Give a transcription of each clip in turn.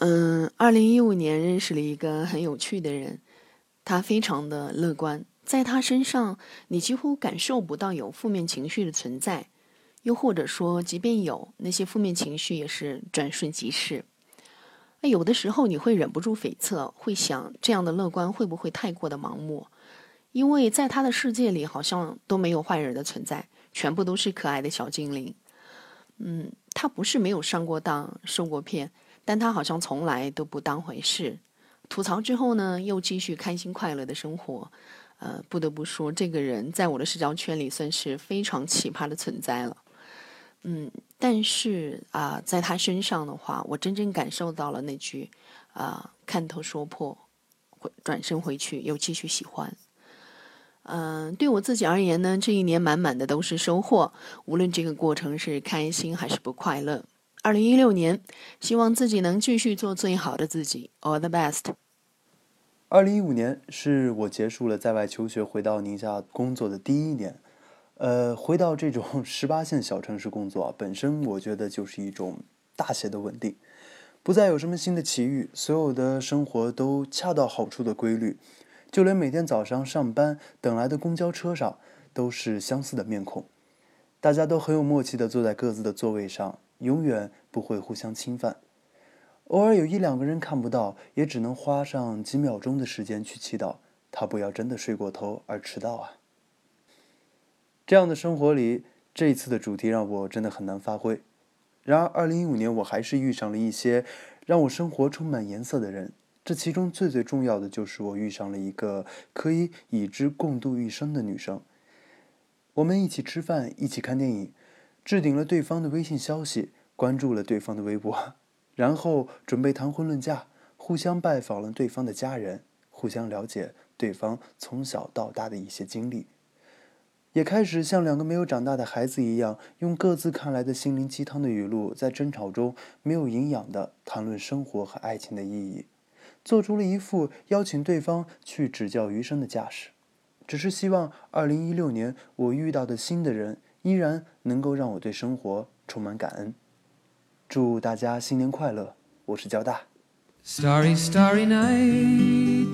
嗯，二零一五年认识了一个很有趣的人，他非常的乐观，在他身上你几乎感受不到有负面情绪的存在，又或者说，即便有那些负面情绪，也是转瞬即逝。那有的时候你会忍不住悱恻，会想这样的乐观会不会太过的盲目？因为在他的世界里，好像都没有坏人的存在，全部都是可爱的小精灵。嗯，他不是没有上过当、受过骗，但他好像从来都不当回事。吐槽之后呢，又继续开心快乐的生活。呃，不得不说，这个人在我的社交圈里算是非常奇葩的存在了。嗯，但是啊，在他身上的话，我真正感受到了那句啊“看透说破”，转身回去又继续喜欢。嗯，对我自己而言呢，这一年满满的都是收获，无论这个过程是开心还是不快乐。二零一六年，希望自己能继续做最好的自己，all the best。二零一五年是我结束了在外求学，回到宁夏工作的第一年。呃，回到这种十八线小城市工作，本身我觉得就是一种大写的稳定，不再有什么新的奇遇，所有的生活都恰到好处的规律，就连每天早上上班等来的公交车上都是相似的面孔，大家都很有默契的坐在各自的座位上，永远不会互相侵犯，偶尔有一两个人看不到，也只能花上几秒钟的时间去祈祷他不要真的睡过头而迟到啊。这样的生活里，这一次的主题让我真的很难发挥。然而，二零一五年我还是遇上了一些让我生活充满颜色的人。这其中最最重要的就是我遇上了一个可以与之共度一生的女生。我们一起吃饭，一起看电影，置顶了对方的微信消息，关注了对方的微博，然后准备谈婚论嫁，互相拜访了对方的家人，互相了解对方从小到大的一些经历。也开始像两个没有长大的孩子一样，用各自看来的心灵鸡汤的语录，在争吵中没有营养的谈论生活和爱情的意义，做出了一副邀请对方去指教余生的架势。只是希望二零一六年我遇到的新的人，依然能够让我对生活充满感恩。祝大家新年快乐！我是交大。Starry, starry night.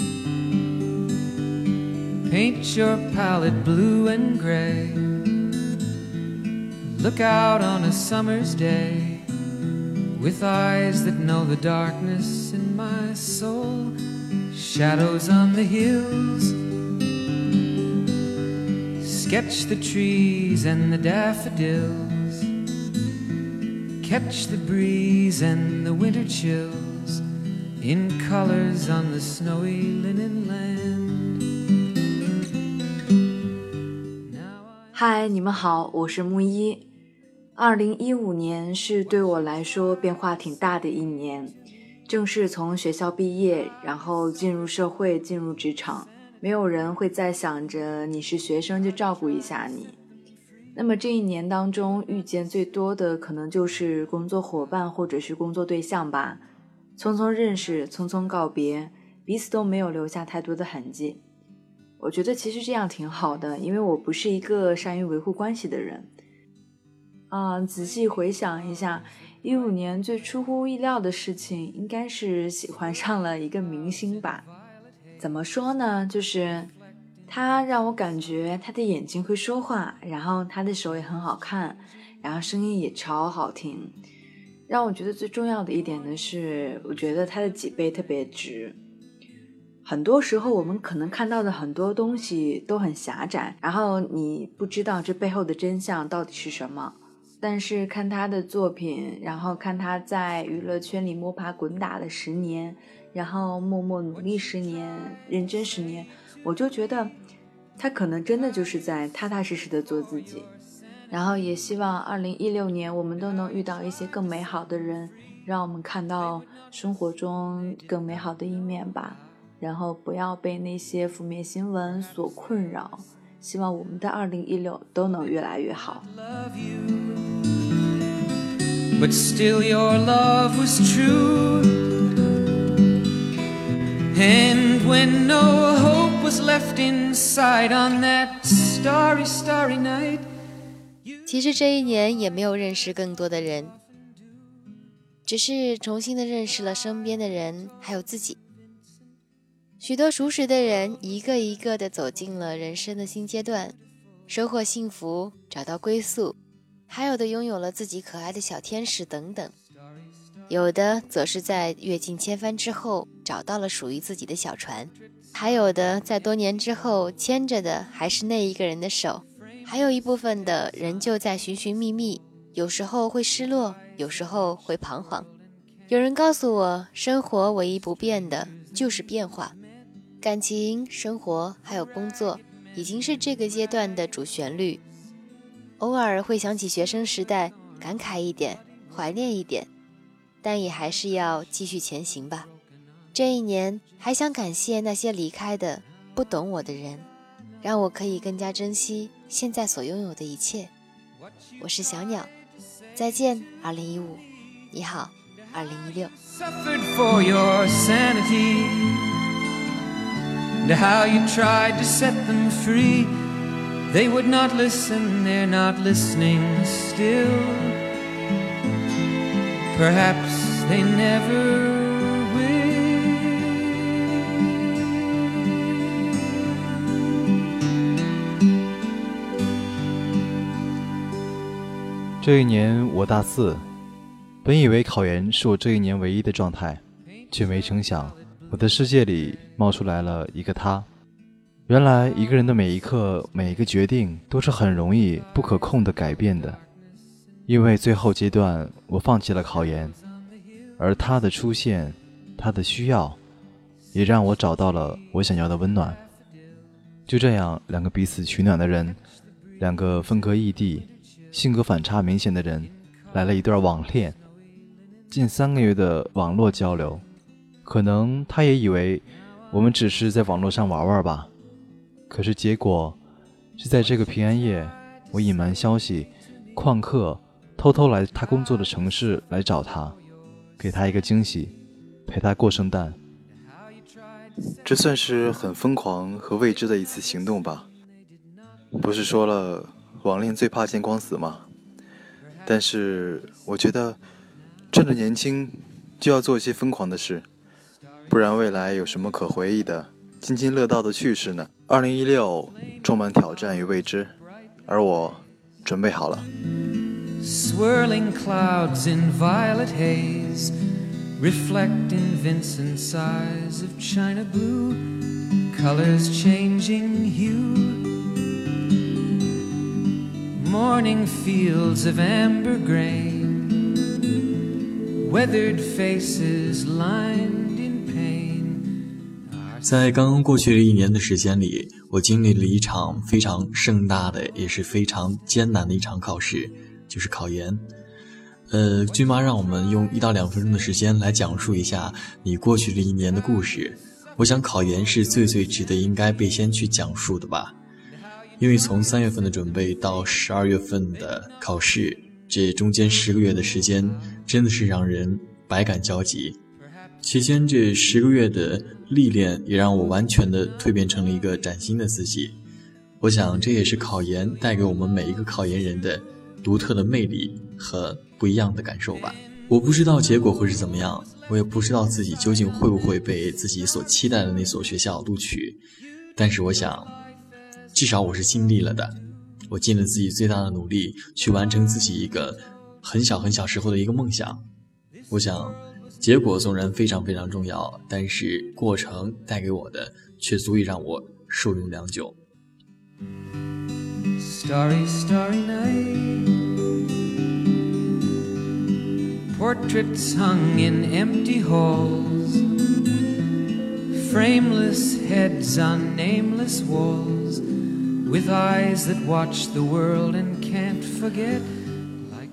Paint your palette blue and gray. Look out on a summer's day with eyes that know the darkness in my soul. Shadows on the hills. Sketch the trees and the daffodils. Catch the breeze and the winter chills in colors on the snowy linen land. Hi,，你们好，我是木一。二零一五年是对我来说变化挺大的一年，正式从学校毕业，然后进入社会，进入职场。没有人会再想着你是学生就照顾一下你。那么这一年当中遇见最多的可能就是工作伙伴或者是工作对象吧，匆匆认识，匆匆告别，彼此都没有留下太多的痕迹。我觉得其实这样挺好的，因为我不是一个善于维护关系的人。啊，仔细回想一下，一五年最出乎意料的事情，应该是喜欢上了一个明星吧？怎么说呢？就是他让我感觉他的眼睛会说话，然后他的手也很好看，然后声音也超好听。让我觉得最重要的一点呢是，我觉得他的脊背特别直。很多时候，我们可能看到的很多东西都很狭窄，然后你不知道这背后的真相到底是什么。但是看他的作品，然后看他在娱乐圈里摸爬滚打了十年，然后默默努力十年，认真十年，我就觉得他可能真的就是在踏踏实实的做自己。然后也希望二零一六年我们都能遇到一些更美好的人，让我们看到生活中更美好的一面吧。然后不要被那些负面新闻所困扰，希望我们的二零一六都能越来越好。And when no hope was left inside on that starry starry night 其实这一年也没有认识更多的人，只是重新的认识了身边的人，还有自己。许多熟识的人一个一个的走进了人生的新阶段，收获幸福，找到归宿，还有的拥有了自己可爱的小天使等等。有的则是在阅尽千帆之后，找到了属于自己的小船；还有的在多年之后，牵着的还是那一个人的手；还有一部分的仍旧在寻寻觅觅，有时候会失落，有时候会彷徨。有人告诉我，生活唯一不变的就是变化。感情、生活还有工作，已经是这个阶段的主旋律。偶尔会想起学生时代，感慨一点，怀念一点，但也还是要继续前行吧。这一年，还想感谢那些离开的、不懂我的人，让我可以更加珍惜现在所拥有的一切。我是小鸟，再见，二零一五，你好，二零一六。and how you tried to set them free. They would not listen, they're not listening still. Perhaps they never will. 这一年我大四，本以为考研是我这一年唯一的状态，却没成想。我的世界里冒出来了一个他。原来一个人的每一刻、每一个决定都是很容易不可控的改变的。因为最后阶段我放弃了考研，而他的出现，他的需要，也让我找到了我想要的温暖。就这样，两个彼此取暖的人，两个分隔异地、性格反差明显的人，来了一段网恋，近三个月的网络交流。可能他也以为我们只是在网络上玩玩吧，可是结果是在这个平安夜，我隐瞒消息，旷课，偷偷来他工作的城市来找他，给他一个惊喜，陪他过圣诞。这算是很疯狂和未知的一次行动吧？不是说了网恋最怕见光死吗？但是我觉得趁着年轻就要做一些疯狂的事。不然未来有什么可回忆的、津津乐道的趣事呢？二零一六充满挑战与未知，而我准备好了。Swirling clouds in violet haze reflect in Vincent's eyes of china blue, colors changing hue. Morning fields of amber grain, weathered faces lined. 在刚刚过去的一年的时间里，我经历了一场非常盛大的，也是非常艰难的一场考试， 就是考研。呃，君妈让我们用一到两分钟的时间来讲述一下你过去这一年的故事。我想考研是最最值得应该被先去讲述的吧，因为从三月份的准备到十二月份的考试，这中间十个月的时间真的是让人百感交集。期间这十个月的历练，也让我完全的蜕变成了一个崭新的自己。我想，这也是考研带给我们每一个考研人的独特的魅力和不一样的感受吧。我不知道结果会是怎么样，我也不知道自己究竟会不会被自己所期待的那所学校录取。但是，我想，至少我是尽力了的。我尽了自己最大的努力，去完成自己一个很小很小时候的一个梦想。我想。结果纵然非常非常重要，但是过程带给我的却足以让我受用良久。Starry, starry night. Portraits hung in empty halls. Frameless heads on nameless walls. With eyes that watch the world and can't forget.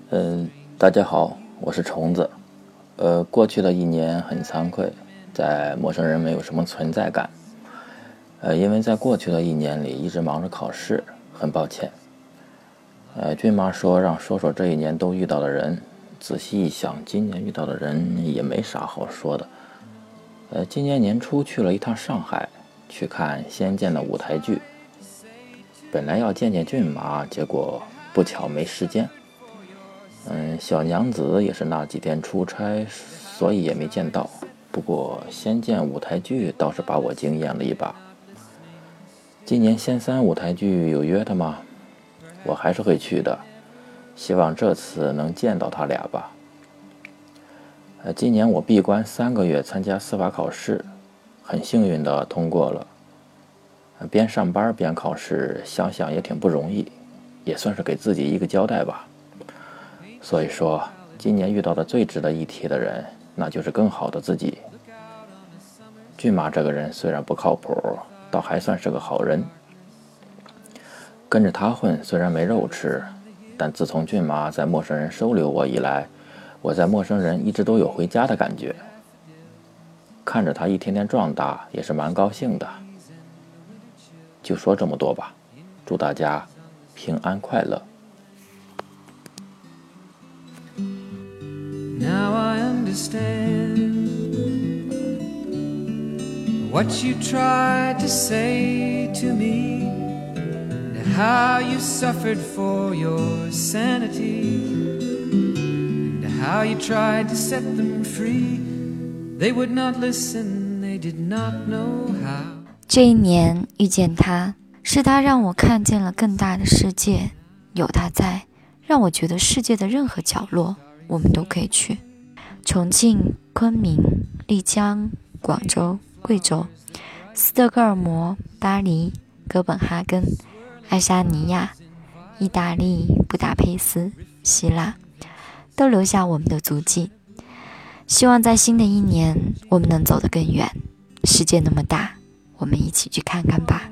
嗯，大家好，我是虫子。呃，过去的一年很惭愧，在陌生人没有什么存在感。呃，因为在过去的一年里一直忙着考试，很抱歉。呃，俊妈说让说说这一年都遇到的人，仔细一想，今年遇到的人也没啥好说的。呃，今年年初去了一趟上海，去看《仙剑》的舞台剧。本来要见见骏马，结果不巧没时间。嗯，小娘子也是那几天出差，所以也没见到。不过《仙剑》舞台剧倒是把我惊艳了一把。今年仙三舞台剧有约的吗？我还是会去的，希望这次能见到他俩吧。呃，今年我闭关三个月参加司法考试，很幸运的通过了。边上班边考试，想想也挺不容易，也算是给自己一个交代吧。所以说，今年遇到的最值得一提的人，那就是更好的自己。骏马这个人虽然不靠谱，倒还算是个好人。跟着他混，虽然没肉吃，但自从骏马在陌生人收留我以来，我在陌生人一直都有回家的感觉。看着他一天天壮大，也是蛮高兴的。就说这么多吧，祝大家平安快乐。Now I understand what you tried to say to me, and how you suffered for your sanity, and how you tried to set them free. They would not listen, they did not know how. 这一年遇见他，是他让我看见了更大的世界。有他在，让我觉得世界的任何角落。我们都可以去，重庆、昆明、丽江、广州、贵州、斯德哥尔摩、巴黎、哥本哈根、爱沙尼亚、意大利、布达佩斯、希腊，都留下我们的足迹。希望在新的一年，我们能走得更远。世界那么大，我们一起去看看吧。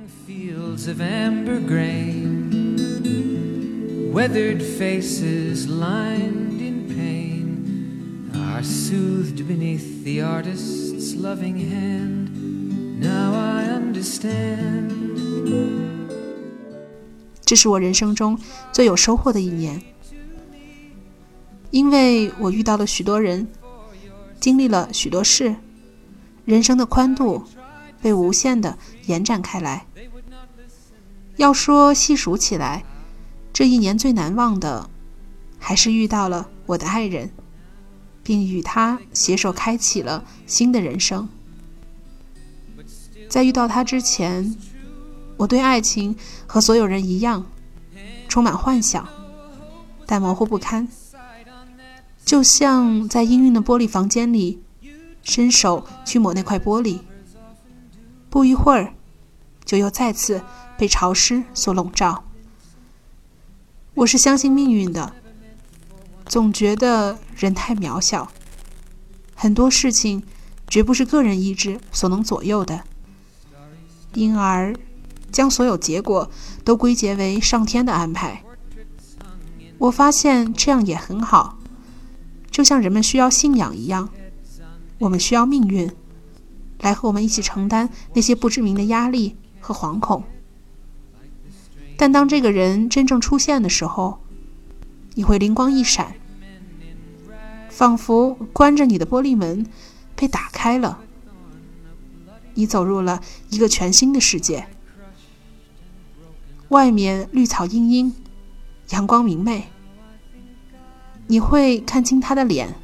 Weathered faces lined in pain are soothed beneath the artist's loving hand. Now I understand. 这是我人生中最有收获的一年，因为我遇到了许多人，经历了许多事，人生的宽度被无限的延展开来。要说细数起来，这一年最难忘的，还是遇到了我的爱人。并与他携手开启了新的人生。在遇到他之前，我对爱情和所有人一样，充满幻想，但模糊不堪，就像在氤氲的玻璃房间里，伸手去抹那块玻璃，不一会儿，就又再次被潮湿所笼罩。我是相信命运的。总觉得人太渺小，很多事情绝不是个人意志所能左右的，因而将所有结果都归结为上天的安排。我发现这样也很好，就像人们需要信仰一样，我们需要命运来和我们一起承担那些不知名的压力和惶恐。但当这个人真正出现的时候，你会灵光一闪。仿佛关着你的玻璃门被打开了，你走入了一个全新的世界。外面绿草茵茵，阳光明媚，你会看清他的脸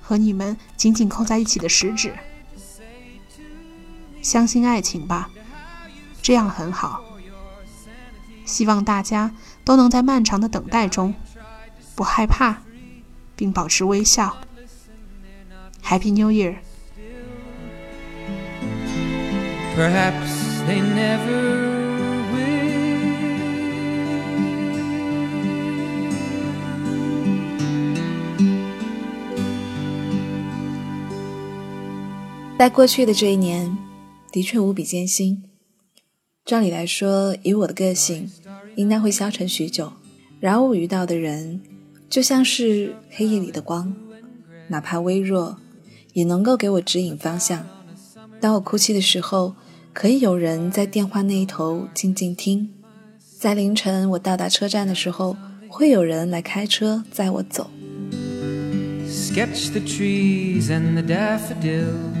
和你们紧紧扣在一起的食指。相信爱情吧，这样很好。希望大家都能在漫长的等待中不害怕。并保持微笑。Happy New Year！在过去的这一年，的确无比艰辛。照理来说，以我的个性，应该会消沉许久。然而，我遇到的人。就像是黑夜里的光，哪怕微弱，也能够给我指引方向。当我哭泣的时候，可以有人在电话那一头静静听；在凌晨我到达车站的时候，会有人来开车载我走。Sketch the trees and the daffodils.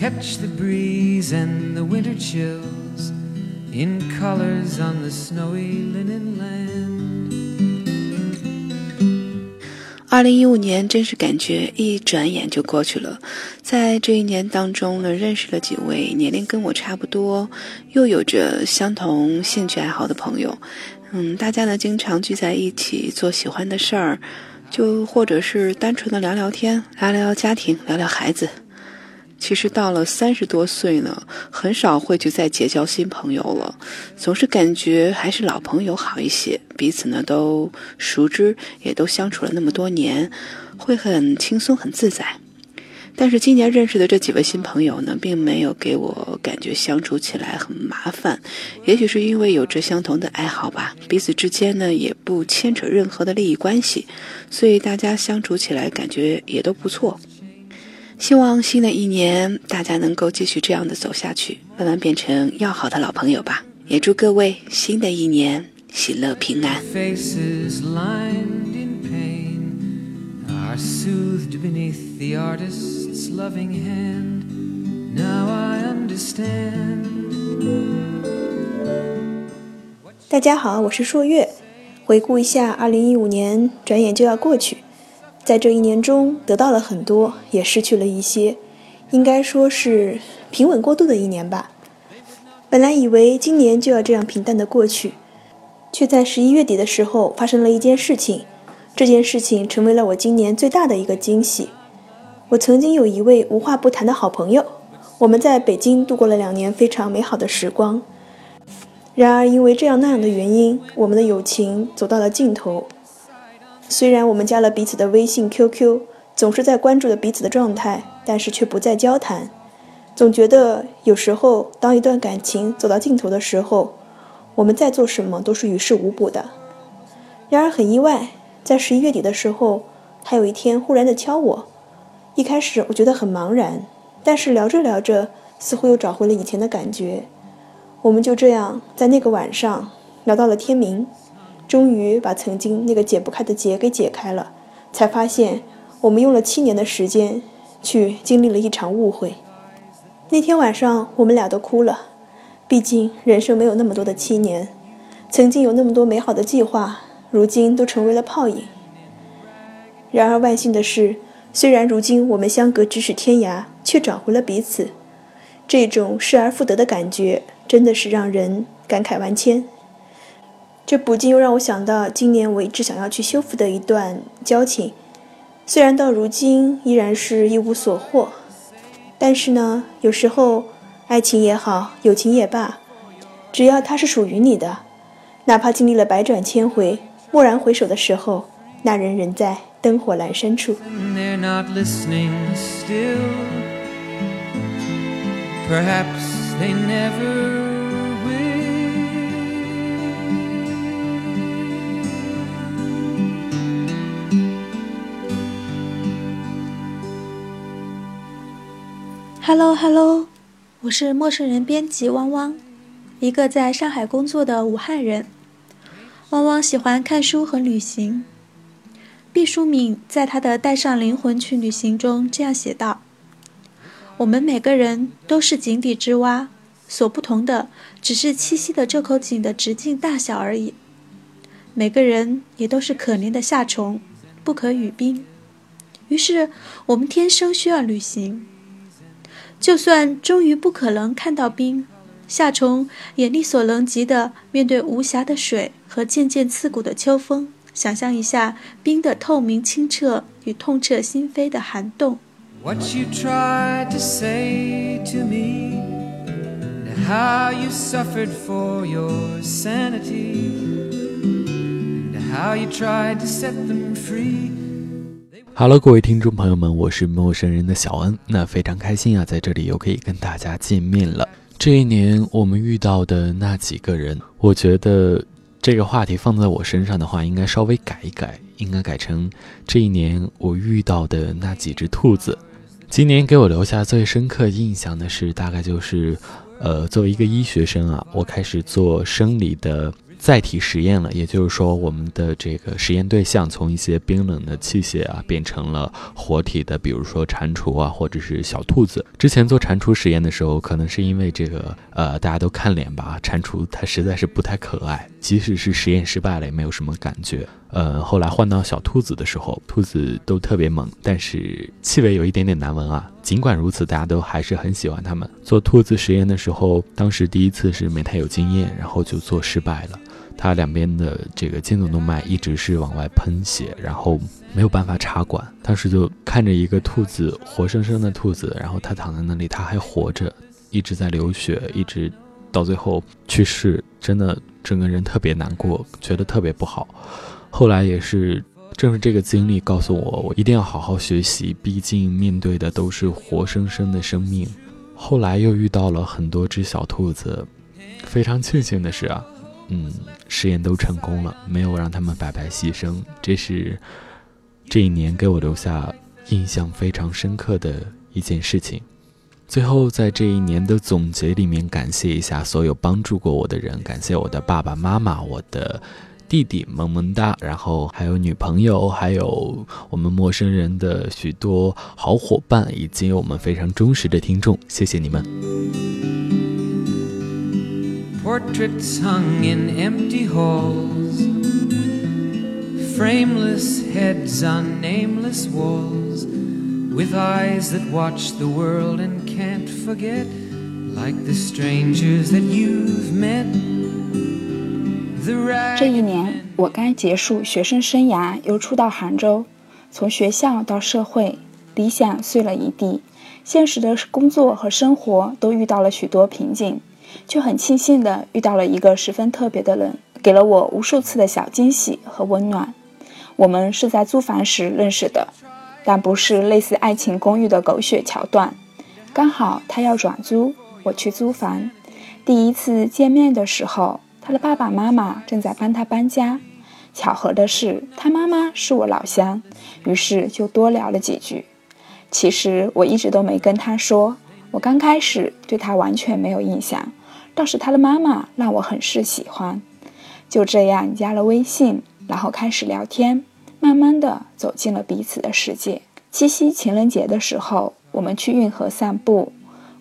Catch the breeze and the winter chills in colors on the snowy linen land. 二零一五年真是感觉一转眼就过去了。在这一年当中呢认识了几位年龄跟我差不多又有着相同兴趣爱好的朋友。嗯大家呢经常聚在一起做喜欢的事儿就或者是单纯的聊聊天聊聊家庭聊聊孩子。其实到了三十多岁呢，很少会去再结交新朋友了，总是感觉还是老朋友好一些。彼此呢都熟知，也都相处了那么多年，会很轻松很自在。但是今年认识的这几位新朋友呢，并没有给我感觉相处起来很麻烦。也许是因为有着相同的爱好吧，彼此之间呢也不牵扯任何的利益关系，所以大家相处起来感觉也都不错。希望新的一年大家能够继续这样的走下去，慢慢变成要好的老朋友吧。也祝各位新的一年喜乐平安。大家好，我是朔月。回顾一下，二零一五年转眼就要过去。在这一年中，得到了很多，也失去了一些，应该说是平稳过渡的一年吧。本来以为今年就要这样平淡的过去，却在十一月底的时候发生了一件事情。这件事情成为了我今年最大的一个惊喜。我曾经有一位无话不谈的好朋友，我们在北京度过了两年非常美好的时光。然而，因为这样那样的原因，我们的友情走到了尽头。虽然我们加了彼此的微信、QQ，总是在关注着彼此的状态，但是却不再交谈。总觉得有时候，当一段感情走到尽头的时候，我们再做什么都是于事无补的。然而很意外，在十一月底的时候，他有一天忽然的敲我。一开始我觉得很茫然，但是聊着聊着，似乎又找回了以前的感觉。我们就这样在那个晚上聊到了天明。终于把曾经那个解不开的结给解开了，才发现我们用了七年的时间去经历了一场误会。那天晚上我们俩都哭了，毕竟人生没有那么多的七年，曾经有那么多美好的计划，如今都成为了泡影。然而万幸的是，虽然如今我们相隔咫尺天涯，却找回了彼此。这种失而复得的感觉，真的是让人感慨万千。这不禁又让我想到今年我一直想要去修复的一段交情，虽然到如今依然是一无所获，但是呢，有时候爱情也好，友情也罢，只要它是属于你的，哪怕经历了百转千回，蓦然回首的时候，那人仍在灯火阑珊处。Hello，Hello，我是陌生人编辑汪汪，一个在上海工作的武汉人。汪汪喜欢看书和旅行。毕淑敏在他的《带上灵魂去旅行》中这样写道：“我们每个人都是井底之蛙，所不同的只是栖息的这口井的直径大小而已。每个人也都是可怜的夏虫，不可语冰。于是，我们天生需要旅行。”就算终于不可能看到冰，夏虫也力所能及地面对无暇的水和渐渐刺骨的秋风，想象一下冰的透明清澈与痛彻心扉的寒冻。哈喽各位听众朋友们，我是陌生人的小恩。那非常开心啊，在这里又可以跟大家见面了。这一年我们遇到的那几个人，我觉得这个话题放在我身上的话，应该稍微改一改，应该改成这一年我遇到的那几只兔子。今年给我留下最深刻印象的是，大概就是，呃，作为一个医学生啊，我开始做生理的。载体实验了，也就是说，我们的这个实验对象从一些冰冷的器械啊，变成了活体的，比如说蟾蜍啊，或者是小兔子。之前做蟾蜍实验的时候，可能是因为这个，呃，大家都看脸吧，蟾蜍它实在是不太可爱。即使是实验失败了，也没有什么感觉。呃，后来换到小兔子的时候，兔子都特别萌，但是气味有一点点难闻啊。尽管如此，大家都还是很喜欢它们。做兔子实验的时候，当时第一次是没太有经验，然后就做失败了。它两边的这个颈动动脉一直是往外喷血，然后没有办法插管。当时就看着一个兔子，活生生的兔子，然后它躺在那里，它还活着，一直在流血，一直到最后去世，真的整个人特别难过，觉得特别不好。后来也是，正是这个经历告诉我，我一定要好好学习，毕竟面对的都是活生生的生命。后来又遇到了很多只小兔子，非常庆幸的是啊，嗯，实验都成功了，没有让他们白白牺牲。这是这一年给我留下印象非常深刻的一件事情。最后，在这一年的总结里面，感谢一下所有帮助过我的人，感谢我的爸爸妈妈，我的。弟弟萌萌哒，然后还有女朋友，还有我们陌生人的许多好伙伴，以及我们非常忠实的听众，谢谢你们。With eyes that watch the world and can't forget, like the strangers that you've met. 这一年，我刚结束学生生涯，又初到杭州，从学校到社会，理想碎了一地，现实的工作和生活都遇到了许多瓶颈，却很庆幸的遇到了一个十分特别的人，给了我无数次的小惊喜和温暖。我们是在租房时认识的，但不是类似爱情公寓的狗血桥段。刚好他要转租，我去租房。第一次见面的时候。他的爸爸妈妈正在帮他搬家，巧合的是，他妈妈是我老乡，于是就多聊了几句。其实我一直都没跟他说，我刚开始对他完全没有印象，倒是他的妈妈让我很是喜欢。就这样加了微信，然后开始聊天，慢慢的走进了彼此的世界。七夕情人节的时候，我们去运河散步，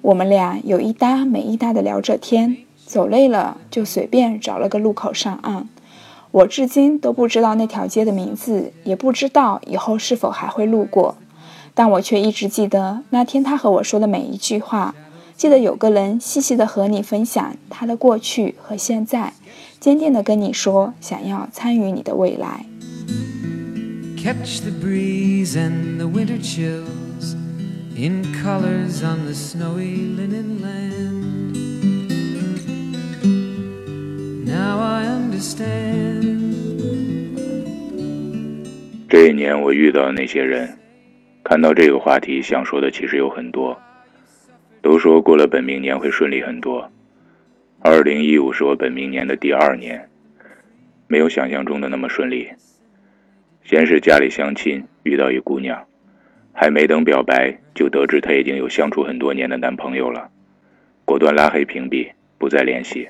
我们俩有一搭没一搭的聊着天。走累了，就随便找了个路口上岸。我至今都不知道那条街的名字，也不知道以后是否还会路过，但我却一直记得那天他和我说的每一句话。记得有个人细细的和你分享他的过去和现在，坚定的跟你说想要参与你的未来。Catch the breeze and the winter chills in colors on the snowy linen land. Now I understand。这一年我遇到的那些人，看到这个话题，想说的其实有很多。都说过了本命年会顺利很多。二零一五是我本命年的第二年，没有想象中的那么顺利。先是家里相亲遇到一姑娘，还没等表白，就得知她已经有相处很多年的男朋友了，果断拉黑屏蔽，不再联系。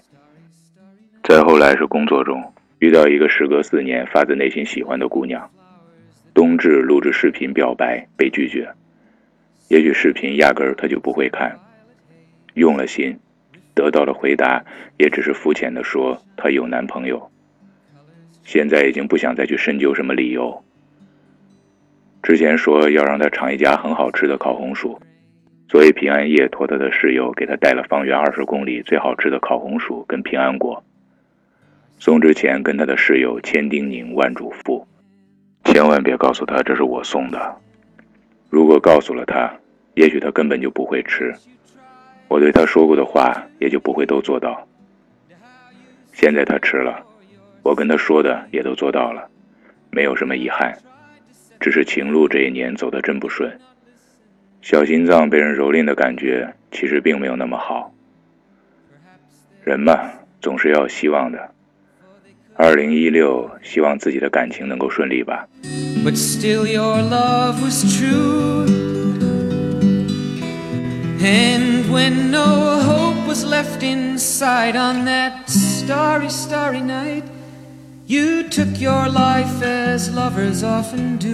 再后来是工作中遇到一个时隔四年发自内心喜欢的姑娘，冬至录制视频表白被拒绝，也许视频压根儿她就不会看，用了心，得到的回答也只是肤浅的说她有男朋友。现在已经不想再去深究什么理由。之前说要让他尝一家很好吃的烤红薯，所以平安夜托他的室友给他带了方圆二十公里最好吃的烤红薯跟平安果。送之前，跟他的室友千叮咛万嘱咐，千万别告诉他这是我送的。如果告诉了他，也许他根本就不会吃。我对他说过的话，也就不会都做到。现在他吃了，我跟他说的也都做到了，没有什么遗憾。只是情路这一年走得真不顺，小心脏被人蹂躏的感觉，其实并没有那么好。人嘛，总是要有希望的。二零一六，希望自己的感情能够顺利吧。But still your love was true. And when no hope was left inside on that starry, starry night, you took your life as lovers often do.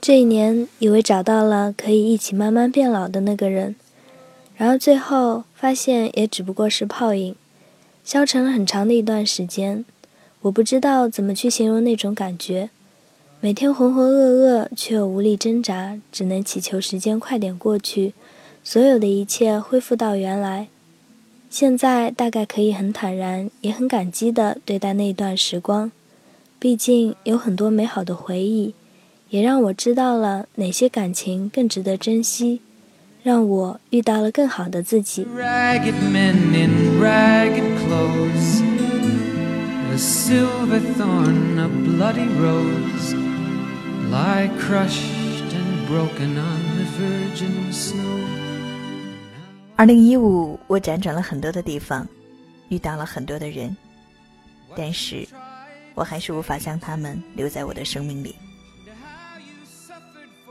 这一年，以为找到了可以一起慢慢变老的那个人，然而最后发现也只不过是泡影。消沉了很长的一段时间。我不知道怎么去形容那种感觉，每天浑浑噩噩，却又无力挣扎，只能祈求时间快点过去，所有的一切恢复到原来。现在大概可以很坦然，也很感激地对待那段时光，毕竟有很多美好的回忆，也让我知道了哪些感情更值得珍惜，让我遇到了更好的自己。二零一五，我辗转了很多的地方，遇到了很多的人，但是，我还是无法将他们留在我的生命里。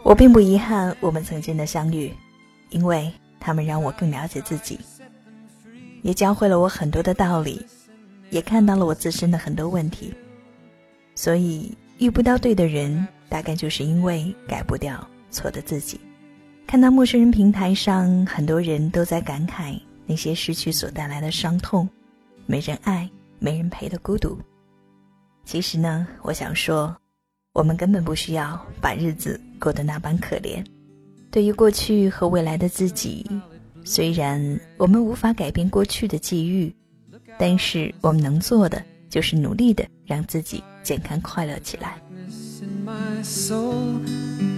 我并不遗憾我们曾经的相遇，因为他们让我更了解自己，也教会了我很多的道理，也看到了我自身的很多问题。所以，遇不到对的人，大概就是因为改不掉错的自己。看到陌生人平台上，很多人都在感慨那些失去所带来的伤痛，没人爱、没人陪的孤独。其实呢，我想说，我们根本不需要把日子过得那般可怜。对于过去和未来的自己，虽然我们无法改变过去的际遇，但是我们能做的就是努力的让自己健康快乐起来。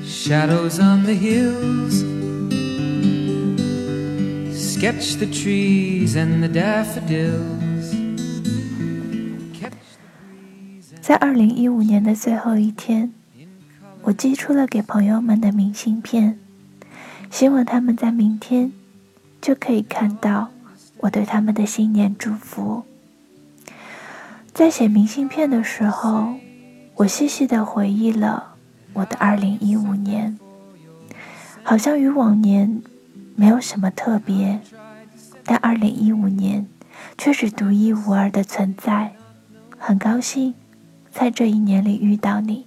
Shadows on the hills Sketch the trees and the daffodils 在二零一五年的最后一天，我寄出了给朋友们的明信片，希望他们在明天就可以看到我对他们的新年祝福。在写明信片的时候，我细细的回忆了。我的二零一五年，好像与往年没有什么特别，但二零一五年却是独一无二的存在。很高兴在这一年里遇到你。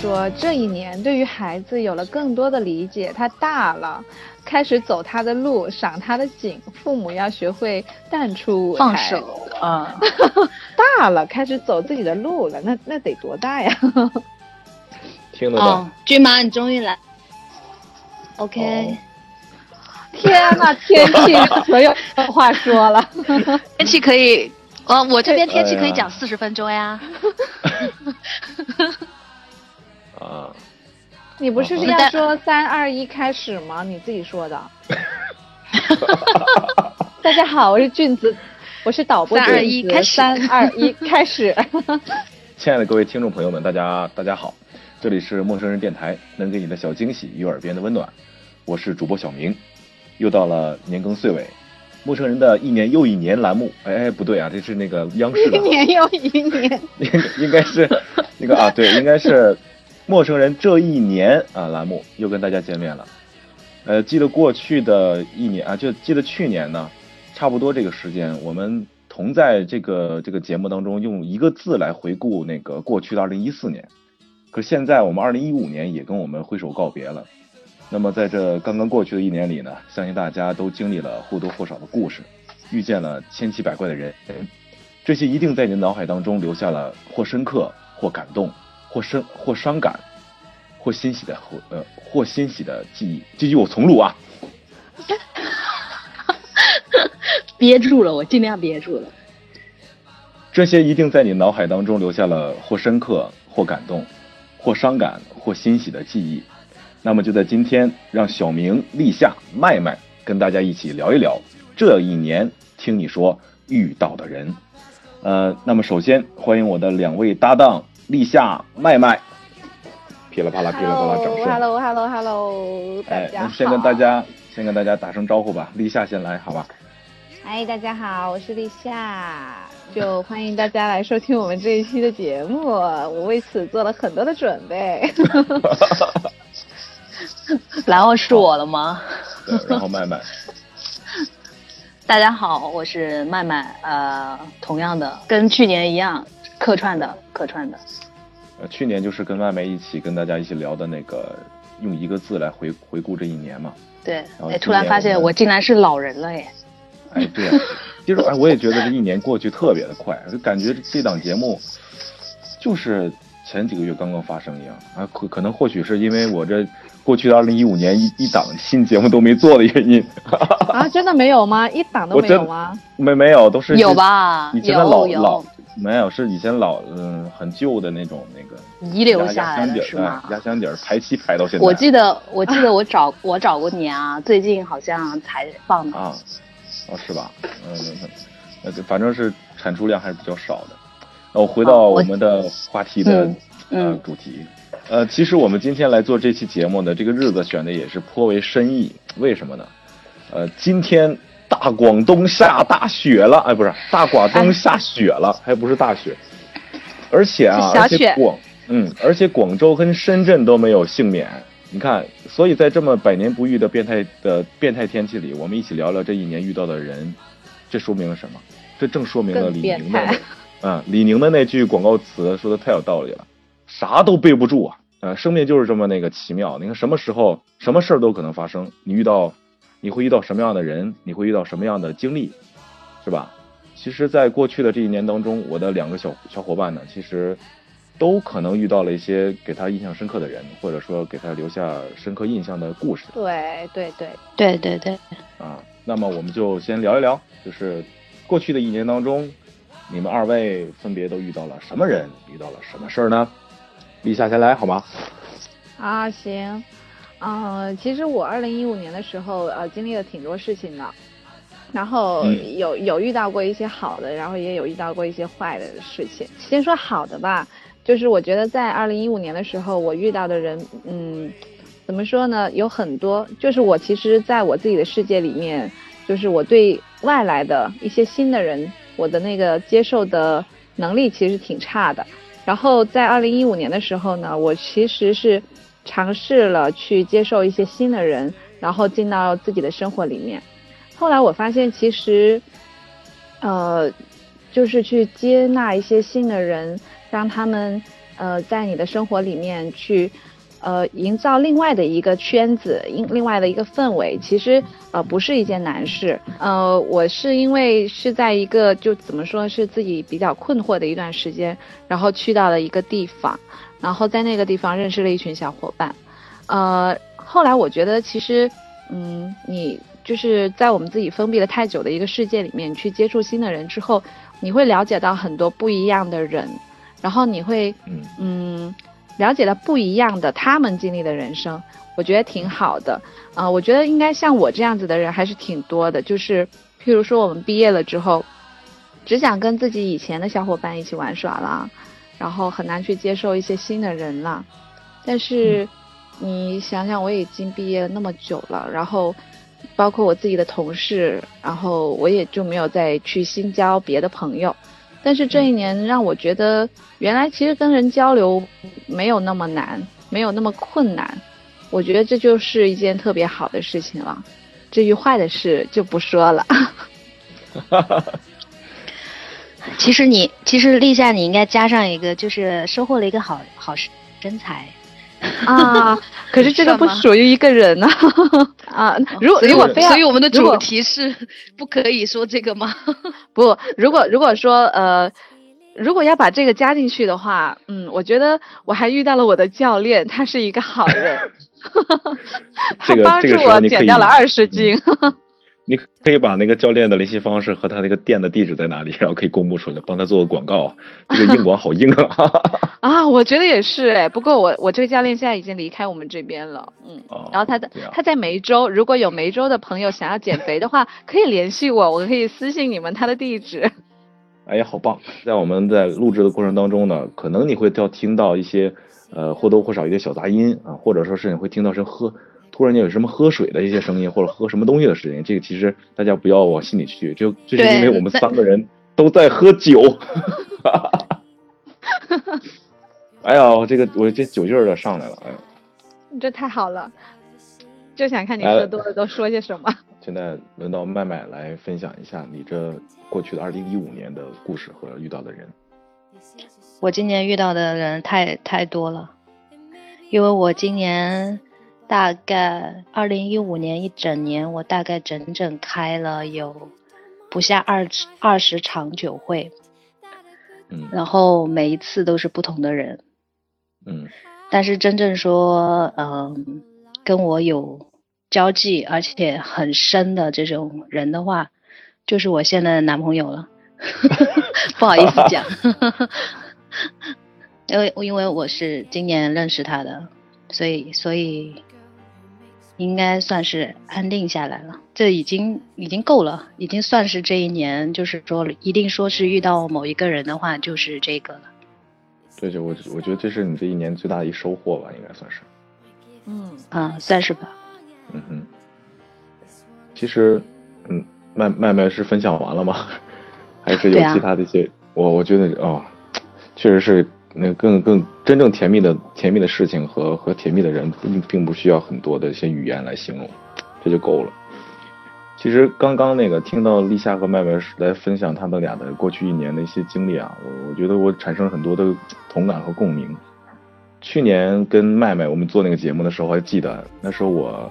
说，这一年对于孩子有了更多的理解，他大了，开始走他的路，赏他的景，父母要学会淡出放手 啊，大了，开始走自己的路了，那那得多大呀？听得到？君妈，你终于来，OK。天呐，天气没有话说了，天气可以，哦，我这边天气可以讲四十分钟呀。啊，你不是要说三二一开始吗？你自己说的。大家好，我是俊子，我是导播三二一开始，三二一 开始。亲爱的各位听众朋友们，大家大家好，这里是陌生人电台，能给你的小惊喜与耳边的温暖，我是主播小明，又到了年更岁尾，陌生人的一年又一年栏目，哎不对啊，这是那个央视的。一年又一年。应应该是那个啊，对，应该是。陌生人这一年啊，栏目又跟大家见面了。呃，记得过去的一年啊，就记得去年呢，差不多这个时间，我们同在这个这个节目当中，用一个字来回顾那个过去的二零一四年。可现在我们二零一五年也跟我们挥手告别了。那么在这刚刚过去的一年里呢，相信大家都经历了或多或少的故事，遇见了千奇百怪的人，这些一定在你的脑海当中留下了或深刻、或感动、或深或伤感、或欣喜的或呃或欣喜的记忆。这句我重录啊，憋住了，我尽量憋住了。这些一定在你脑海当中留下了或深刻、或感动、或伤感、或欣喜的记忆。那么就在今天，让小明、立夏、麦麦跟大家一起聊一聊这一年听你说遇到的人。呃，那么首先欢迎我的两位搭档立夏、麦麦，噼里啪啦、噼里啪啦，掌声。Hello，Hello，Hello，哎，先跟大家先跟大家打声招呼吧。立夏先来，好吧？嗨，大家好，我是立夏，就欢迎大家来收听我们这一期的节目。我为此做了很多的准备。然后是我了吗？对，然后麦麦。大家好，我是麦麦。呃，同样的，跟去年一样，客串的，客串的。呃，去年就是跟外媒一起跟大家一起聊的那个，用一个字来回回顾这一年嘛。对。哎，突然发现我竟然是老人了耶！哎，对啊。其实哎，我也觉得这一年过去特别的快，就感觉这档节目就是前几个月刚刚发生一样啊。可可能或许是因为我这。过去的二零一五年一一档新节目都没做的原因 啊，真的没有吗？一档都没有吗？没没有，都是有吧？以前的老老没有，是以前老嗯很旧的那种那个遗留下来的是吗？压箱底儿排期排到现在。我记得 我记得我找我找过你啊，最近好像才放的啊，哦是吧？嗯，那反正是产出量还是比较少的。那我回到我们的话题的呃主题。呃，其实我们今天来做这期节目的这个日子选的也是颇为深意，为什么呢？呃，今天大广东下大雪了，哎，不是大广东下雪了，还不是大雪，而且啊，而且广，嗯，而且广州跟深圳都没有幸免。你看，所以在这么百年不遇的变态的变态天气里，我们一起聊聊这一年遇到的人，这说明了什么？这正说明了李宁的，嗯，李宁的那句广告词说的太有道理了，啥都背不住啊。呃，生命就是这么那个奇妙。你看，什么时候、什么事儿都可能发生。你遇到，你会遇到什么样的人？你会遇到什么样的经历，是吧？其实，在过去的这一年当中，我的两个小小伙伴呢，其实都可能遇到了一些给他印象深刻的人，或者说给他留下深刻印象的故事。对对对对对对。啊，那么我们就先聊一聊，就是过去的一年当中，你们二位分别都遇到了什么人？遇到了什么事儿呢？立夏先来好吗？啊，行，嗯，其实我二零一五年的时候，呃，经历了挺多事情的，然后有有遇到过一些好的，然后也有遇到过一些坏的事情。先说好的吧，就是我觉得在二零一五年的时候，我遇到的人，嗯，怎么说呢？有很多，就是我其实在我自己的世界里面，就是我对外来的一些新的人，我的那个接受的能力其实挺差的。然后在二零一五年的时候呢，我其实是尝试了去接受一些新的人，然后进到自己的生活里面。后来我发现，其实，呃，就是去接纳一些新的人，让他们呃在你的生活里面去。呃，营造另外的一个圈子，另另外的一个氛围，其实呃不是一件难事。呃，我是因为是在一个就怎么说是自己比较困惑的一段时间，然后去到了一个地方，然后在那个地方认识了一群小伙伴。呃，后来我觉得其实，嗯，你就是在我们自己封闭了太久的一个世界里面去接触新的人之后，你会了解到很多不一样的人，然后你会嗯。了解到不一样的他们经历的人生，我觉得挺好的。啊，我觉得应该像我这样子的人还是挺多的。就是，譬如说我们毕业了之后，只想跟自己以前的小伙伴一起玩耍啦，然后很难去接受一些新的人了。但是，你想想，我已经毕业了那么久了，然后包括我自己的同事，然后我也就没有再去新交别的朋友。但是这一年让我觉得，原来其实跟人交流没有那么难，没有那么困难。我觉得这就是一件特别好的事情了。至于坏的事就不说了。其实你，其实立夏你应该加上一个，就是收获了一个好好事真才啊。可是这个不属于一个人呢啊。如果如果非要，所以我们的主题是不可以说这个吗？不，如果如果说呃。如果要把这个加进去的话，嗯，我觉得我还遇到了我的教练，他是一个好人，他帮助我减掉了二十斤。你可以把那个教练的联系方式和他那个店的地址在哪里，然后可以公布出来，帮他做个广告。这个硬广好硬啊！啊，我觉得也是哎。不过我我这个教练现在已经离开我们这边了，嗯。然后他的他在梅州，如果有梅州的朋友想要减肥的话，可以联系我，我可以私信你们他的地址。哎呀，好棒！在我们在录制的过程当中呢，可能你会要听到一些，呃，或多或少一些小杂音啊，或者说是你会听到声喝，突然间有什么喝水的一些声音，或者喝什么东西的声音。这个其实大家不要往心里去，就这是因为我们三个人都在喝酒。哎呀，这个我这酒劲儿都上来了，哎呀，这太好了，就想看你喝多了都说些什么。现在轮到麦麦来分享一下你这过去的二零一五年的故事和遇到的人。我今年遇到的人太太多了，因为我今年大概二零一五年一整年，我大概整整开了有不下二二十场酒会，嗯，然后每一次都是不同的人，嗯，但是真正说，嗯，跟我有。交际而且很深的这种人的话，就是我现在的男朋友了，不好意思讲，因为因为我是今年认识他的，所以所以应该算是安定下来了，这已经已经够了，已经算是这一年，就是说一定说是遇到某一个人的话，就是这个了。对，就我我觉得这是你这一年最大的一收获吧，应该算是。嗯啊，算是吧。嗯哼，其实，嗯，麦麦麦是分享完了吗？还是有其他的一些？我我觉得哦，确实是那更更真正甜蜜的甜蜜的事情和和甜蜜的人，并并不需要很多的一些语言来形容，这就够了。其实刚刚那个听到立夏和麦麦来分享他们俩的过去一年的一些经历啊，我我觉得我产生了很多的同感和共鸣。去年跟麦麦我们做那个节目的时候，还记得那时候我。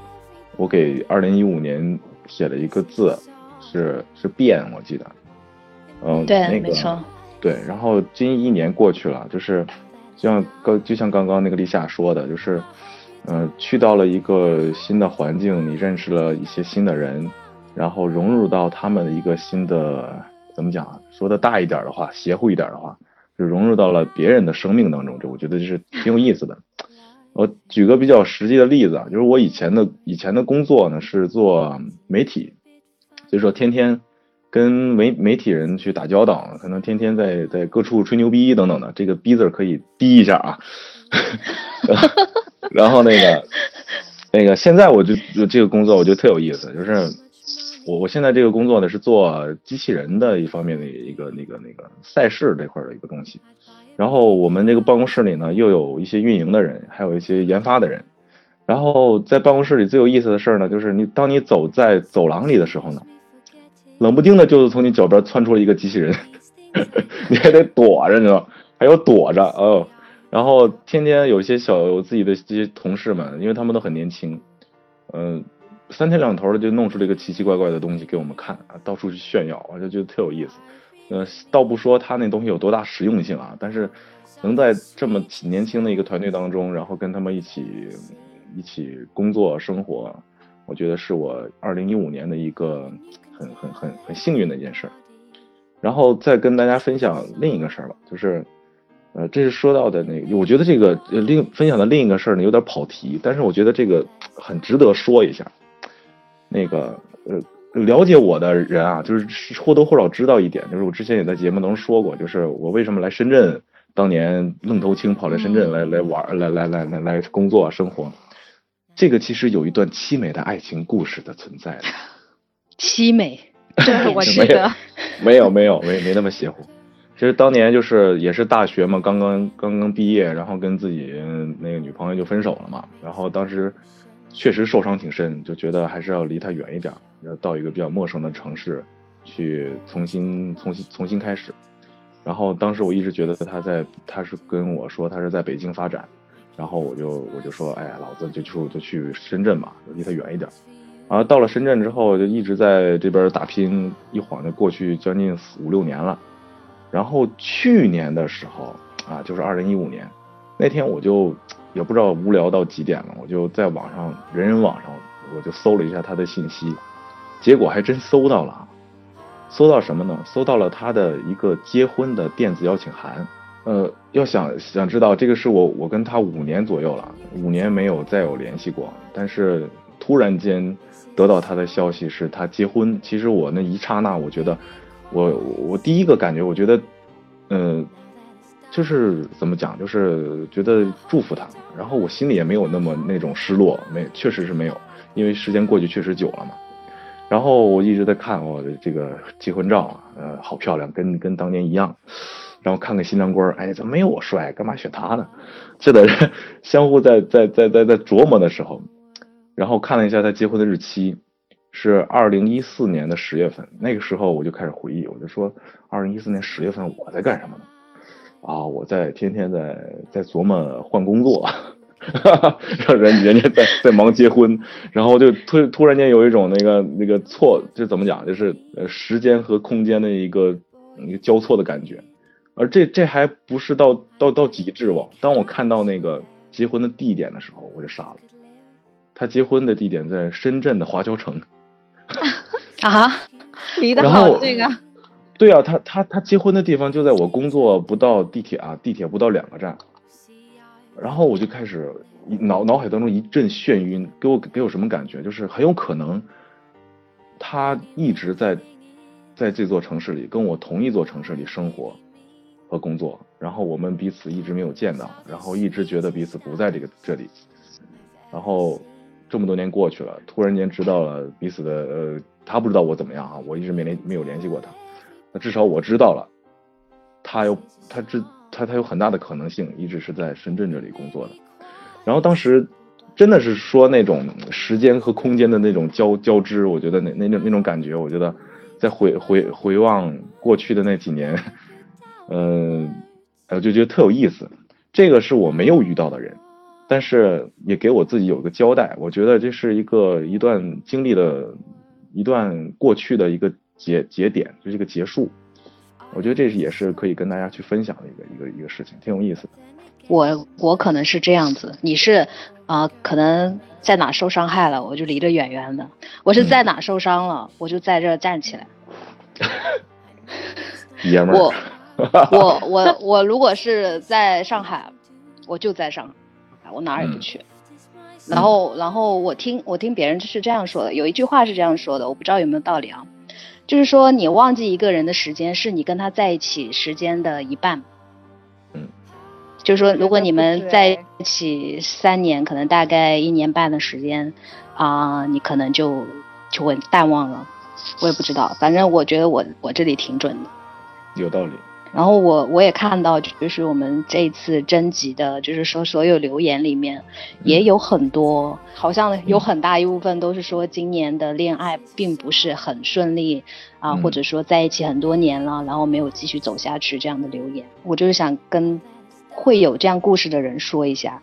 我给二零一五年写了一个字，是是变，我记得，嗯，对，那个没错，对。然后今一年过去了，就是像刚就像刚刚那个立夏说的，就是，嗯，去到了一个新的环境，你认识了一些新的人，然后融入到他们的一个新的怎么讲啊？说的大一点的话，邪乎一点的话，就融入到了别人的生命当中，这我觉得就是挺有意思的。我举个比较实际的例子啊，就是我以前的以前的工作呢是做媒体，所以说天天跟媒媒体人去打交道，可能天天在在各处吹牛逼等等的，这个逼字可以逼一下啊。然后那个 那个现在我就这个工作我觉得特有意思，就是我我现在这个工作呢是做机器人的一方面的一个那个那个赛事这块的一个东西。然后我们这个办公室里呢，又有一些运营的人，还有一些研发的人。然后在办公室里最有意思的事儿呢，就是你当你走在走廊里的时候呢，冷不丁的就是从你脚边窜出了一个机器人，你还得躲着，你知道还有躲着哦。然后天天有一些小我自己的这些同事们，因为他们都很年轻，嗯，三天两头的就弄出了一个奇奇怪怪的东西给我们看啊，到处去炫耀，我就觉得特有意思。呃，倒不说他那东西有多大实用性啊，但是能在这么年轻的一个团队当中，然后跟他们一起一起工作生活，我觉得是我二零一五年的一个很很很很幸运的一件事。然后再跟大家分享另一个事儿吧，就是呃，这是说到的那个，我觉得这个另分享的另一个事儿呢有点跑题，但是我觉得这个很值得说一下。那个呃。了解我的人啊，就是或多或少知道一点，就是我之前也在节目当中说过，就是我为什么来深圳，当年愣头青跑来深圳来来玩，来来来来来工作生活，这个其实有一段凄美的爱情故事的存在的。凄美，我记得没有没有没没那么邪乎。其实当年就是也是大学嘛，刚刚刚刚毕业，然后跟自己那个女朋友就分手了嘛，然后当时确实受伤挺深，就觉得还是要离她远一点。要到一个比较陌生的城市，去重新、重新、重新开始。然后当时我一直觉得他在，他是跟我说他是在北京发展，然后我就我就说，哎呀，老子就去就去深圳吧，离他远一点。然后到了深圳之后，就一直在这边打拼，一晃就过去将近四五六年了。然后去年的时候啊，就是二零一五年那天，我就也不知道无聊到几点了，我就在网上人人网上，我就搜了一下他的信息，结果还真搜到了。搜到什么呢？搜到了他的一个结婚的电子邀请函。呃，要想想知道这个是我我跟他五年左右了，五年没有再有联系过，但是突然间得到他的消息是他结婚。其实我那一刹那，我觉得我我第一个感觉，我觉得，呃，就是怎么讲，就是觉得祝福他，然后我心里也没有那么那种失落，没确实是没有，因为时间过去确实久了嘛。然后我一直在看我的这个结婚照，呃，好漂亮，跟跟当年一样。然后看看新郎官，哎，怎么没有我帅？干嘛选他呢？就在 相互在在在在在琢磨的时候，然后看了一下他结婚的日期，是二零一四年的十月份。那个时候我就开始回忆，我就说，二零一四年十月份我在干什么呢？啊，我在天天在在琢磨换工作，让人人家在在忙结婚，然后就突突然间有一种那个那个错，就怎么讲，就是呃时间和空间的一个一个交错的感觉。而这这还不是到到到极致哦！当我看到那个结婚的地点的时候，我就傻了。他结婚的地点在深圳的华侨城。啊，离得好近啊！对啊，他他他结婚的地方就在我工作不到地铁啊，地铁不到两个站。然后我就开始脑脑海当中一阵眩晕，给我给我什么感觉？就是很有可能他一直在在这座城市里，跟我同一座城市里生活。和工作，然后我们彼此一直没有见到，然后一直觉得彼此不在这个这里，然后这么多年过去了，突然间知道了彼此的呃，他不知道我怎么样啊，我一直没联没有联系过他，那至少我知道了，他有他知他他有很大的可能性一直是在深圳这里工作的，然后当时真的是说那种时间和空间的那种交交织，我觉得那那那那种感觉，我觉得在回回回望过去的那几年。嗯，我就觉得特有意思，这个是我没有遇到的人，但是也给我自己有个交代。我觉得这是一个一段经历的，一段过去的一个节节点，就是一个结束。我觉得这也是可以跟大家去分享的一个一个一个事情，挺有意思的。我我可能是这样子，你是啊，可能在哪受伤害了，我就离得远远的；我是在哪受伤了，我就在这站起来。爷们儿。我我我如果是在上海，我就在上海，我哪儿也不去。然后然后我听我听别人是这样说的，有一句话是这样说的，我不知道有没有道理啊，就是说你忘记一个人的时间，是你跟他在一起时间的一半。嗯，就是说如果你们在一起三年，可能大概一年半的时间啊，你可能就就会淡忘了。我也不知道，反正我觉得我我这里挺准的。有道理。然后我我也看到，就是我们这次征集的，就是说所有留言里面，也有很多，好像有很大一部分都是说今年的恋爱并不是很顺利啊，或者说在一起很多年了，然后没有继续走下去这样的留言。我就是想跟会有这样故事的人说一下，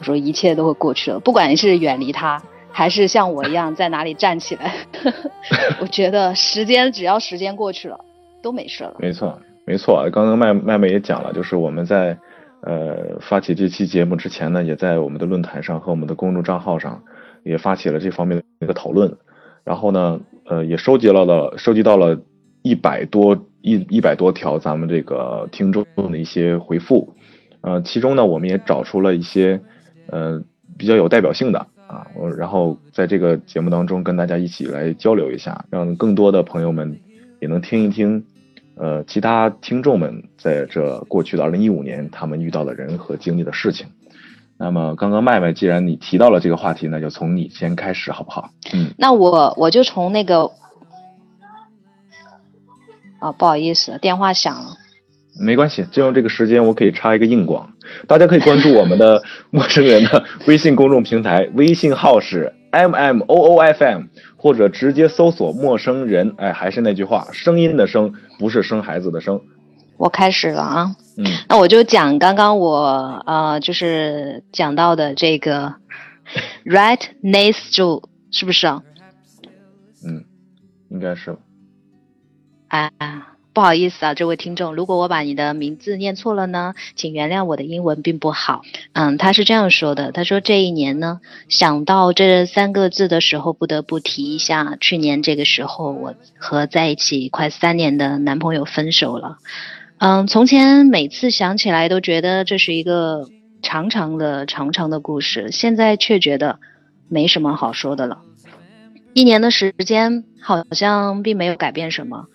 我说一切都会过去了，不管是远离他，还是像我一样在哪里站起来，我觉得时间只要时间过去了，都没事了。没错。没错，刚刚麦麦麦也讲了，就是我们在呃发起这期节目之前呢，也在我们的论坛上和我们的公众账号上也发起了这方面的一个讨论，然后呢，呃，也收集了了收集到了一百多一一百多条咱们这个听众的一些回复，呃，其中呢，我们也找出了一些呃比较有代表性的啊，我然后在这个节目当中跟大家一起来交流一下，让更多的朋友们也能听一听。呃，其他听众们在这过去的二零一五年，他们遇到的人和经历的事情。那么，刚刚麦麦，既然你提到了这个话题，那就从你先开始，好不好？嗯，那我我就从那个啊，不好意思，电话响了。没关系，就用这个时间，我可以插一个硬广。大家可以关注我们的 陌生人的微信公众平台，微信号是 m m o o f m。或者直接搜索陌生人，哎，还是那句话，声音的声不是生孩子的生，我开始了啊。嗯，那我就讲刚刚我呃，就是讲到的这个 right next to 是不是啊？嗯，应该是吧。啊，不好意思啊，这位听众，如果我把你的名字念错了呢，请原谅我的英文并不好。嗯，他是这样说的，他说这一年呢，想到这三个字的时候，不得不提一下，去年这个时候我和在一起快三年的男朋友分手了。嗯，从前每次想起来都觉得这是一个长长的、长长的故事，现在却觉得没什么好说的了。一年的时间好像并没有改变什么，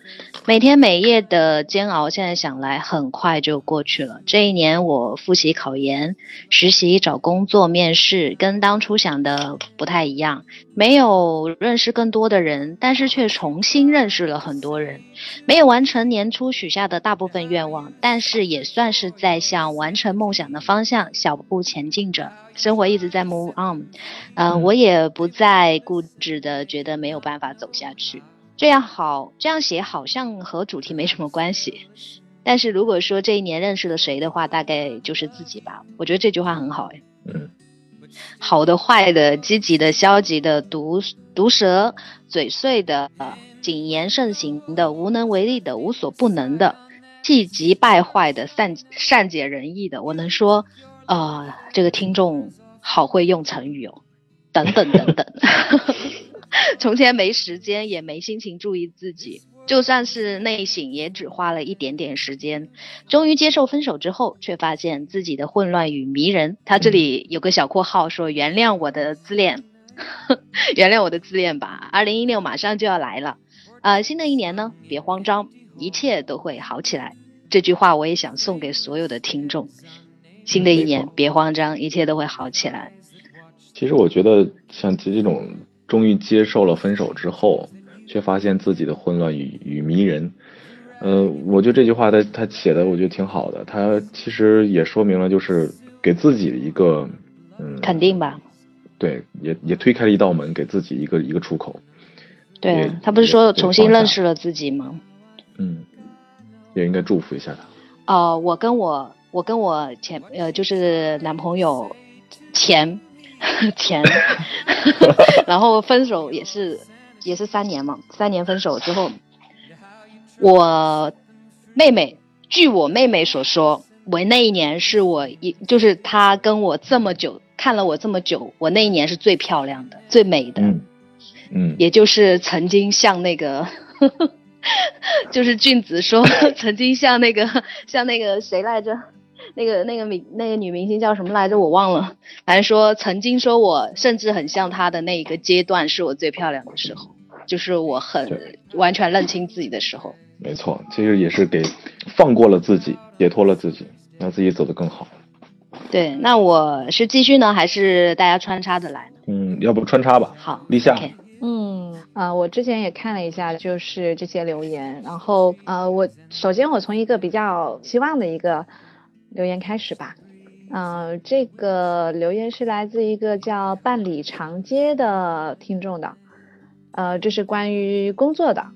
每天每夜的煎熬，现在想来很快就过去了。这一年，我复习考研、实习、找工作、面试，跟当初想的不太一样。没有认识更多的人，但是却重新认识了很多人。没有完成年初许下的大部分愿望，但是也算是在向完成梦想的方向小步前进着。生活一直在 move on，呃，我也不再固执的觉得没有办法走下去。这样好，这样写好像和主题没什么关系。但是如果说这一年认识了谁的话，大概就是自己吧。我觉得这句话很好哎。嗯。好的、坏的、积极的、消极的、毒毒舌、嘴碎的、谨言慎行的、无能为力的、无所不能的、气急败坏的、善善解人意的，我能说。呃，这个听众好会用成语哦，等等等等。从前没时间也没心情注意自己，就算是内省也只花了一点点时间。终于接受分手之后，却发现自己的混乱与迷人。他这里有个小括号说：“原谅我的自恋，原谅我的自恋吧。”二零一六马上就要来了，呃，新的一年呢，别慌张，一切都会好起来。这句话我也想送给所有的听众。新的一年，别慌张，一切都会好起来。其实我觉得，像这种终于接受了分手之后，却发现自己的混乱与与迷人，呃，我觉得这句话他他写的我觉得挺好的。他其实也说明了，就是给自己一个嗯肯定吧。对，也也推开了一道门，给自己一个一个出口。对他不是说重新认识了自己吗？嗯，也应该祝福一下他。哦，我跟我。我跟我前呃就是男朋友前 前，然后分手也是也是三年嘛，三年分手之后，我妹妹据我妹妹所说，我那一年是我一就是她跟我这么久看了我这么久，我那一年是最漂亮的最美的，嗯，也就是曾经像那个。就是俊子说曾经像那个像那个谁来着。那个那个明那个女明星叫什么来着？我忘了。反正说曾经说我甚至很像她的那一个阶段，是我最漂亮的时候，就是我很完全认清自己的时候。没错，其实也是给放过了自己，解脱了自己，让自己走得更好。对，那我是继续呢，还是大家穿插着来呢？嗯，要不穿插吧。好，立夏。嗯啊，我之前也看了一下，就是这些留言，然后呃，我首先我从一个比较希望的一个。留言开始吧，嗯，这个留言是来自一个叫半里长街的听众的，呃，这是关于工作的。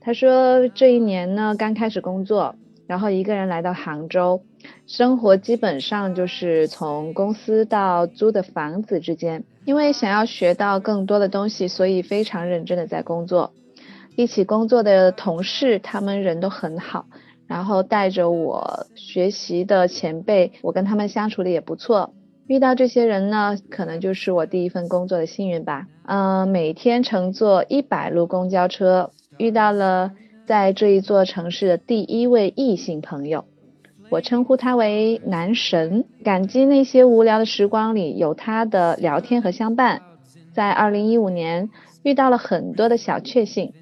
他说这一年呢，刚开始工作，然后一个人来到杭州，生活基本上就是从公司到租的房子之间。因为想要学到更多的东西，所以非常认真的在工作。一起工作的同事，他们人都很好。然后带着我学习的前辈，我跟他们相处的也不错。遇到这些人呢，可能就是我第一份工作的幸运吧。嗯，每天乘坐一百路公交车，遇到了在这一座城市的第一位异性朋友，我称呼他为男神。感激那些无聊的时光里有他的聊天和相伴。在二零一五年，遇到了很多的小确幸。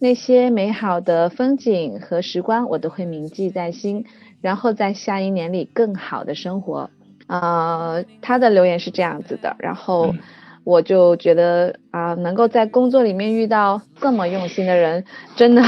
那些美好的风景和时光，我都会铭记在心，然后在下一年里更好的生活。呃，他的留言是这样子的，然后我就觉得啊，能够在工作里面遇到这么用心的人，真的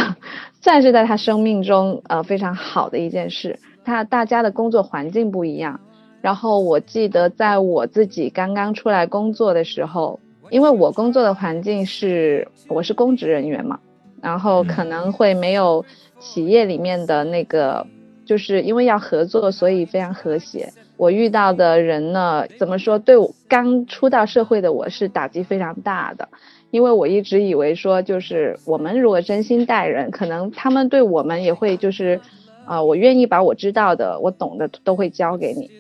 算是在他生命中呃非常好的一件事。他大家的工作环境不一样，然后我记得在我自己刚刚出来工作的时候，因为我工作的环境是我是公职人员嘛。然后可能会没有企业里面的那个就是因为要合作，所以非常和谐。我遇到的人呢，怎么说？对我刚出到社会的我是打击非常大的，因为我一直以为说，就是我们如果真心待人，可能他们对我们也会就是，啊，我愿意把我知道的、我懂的都会教给你，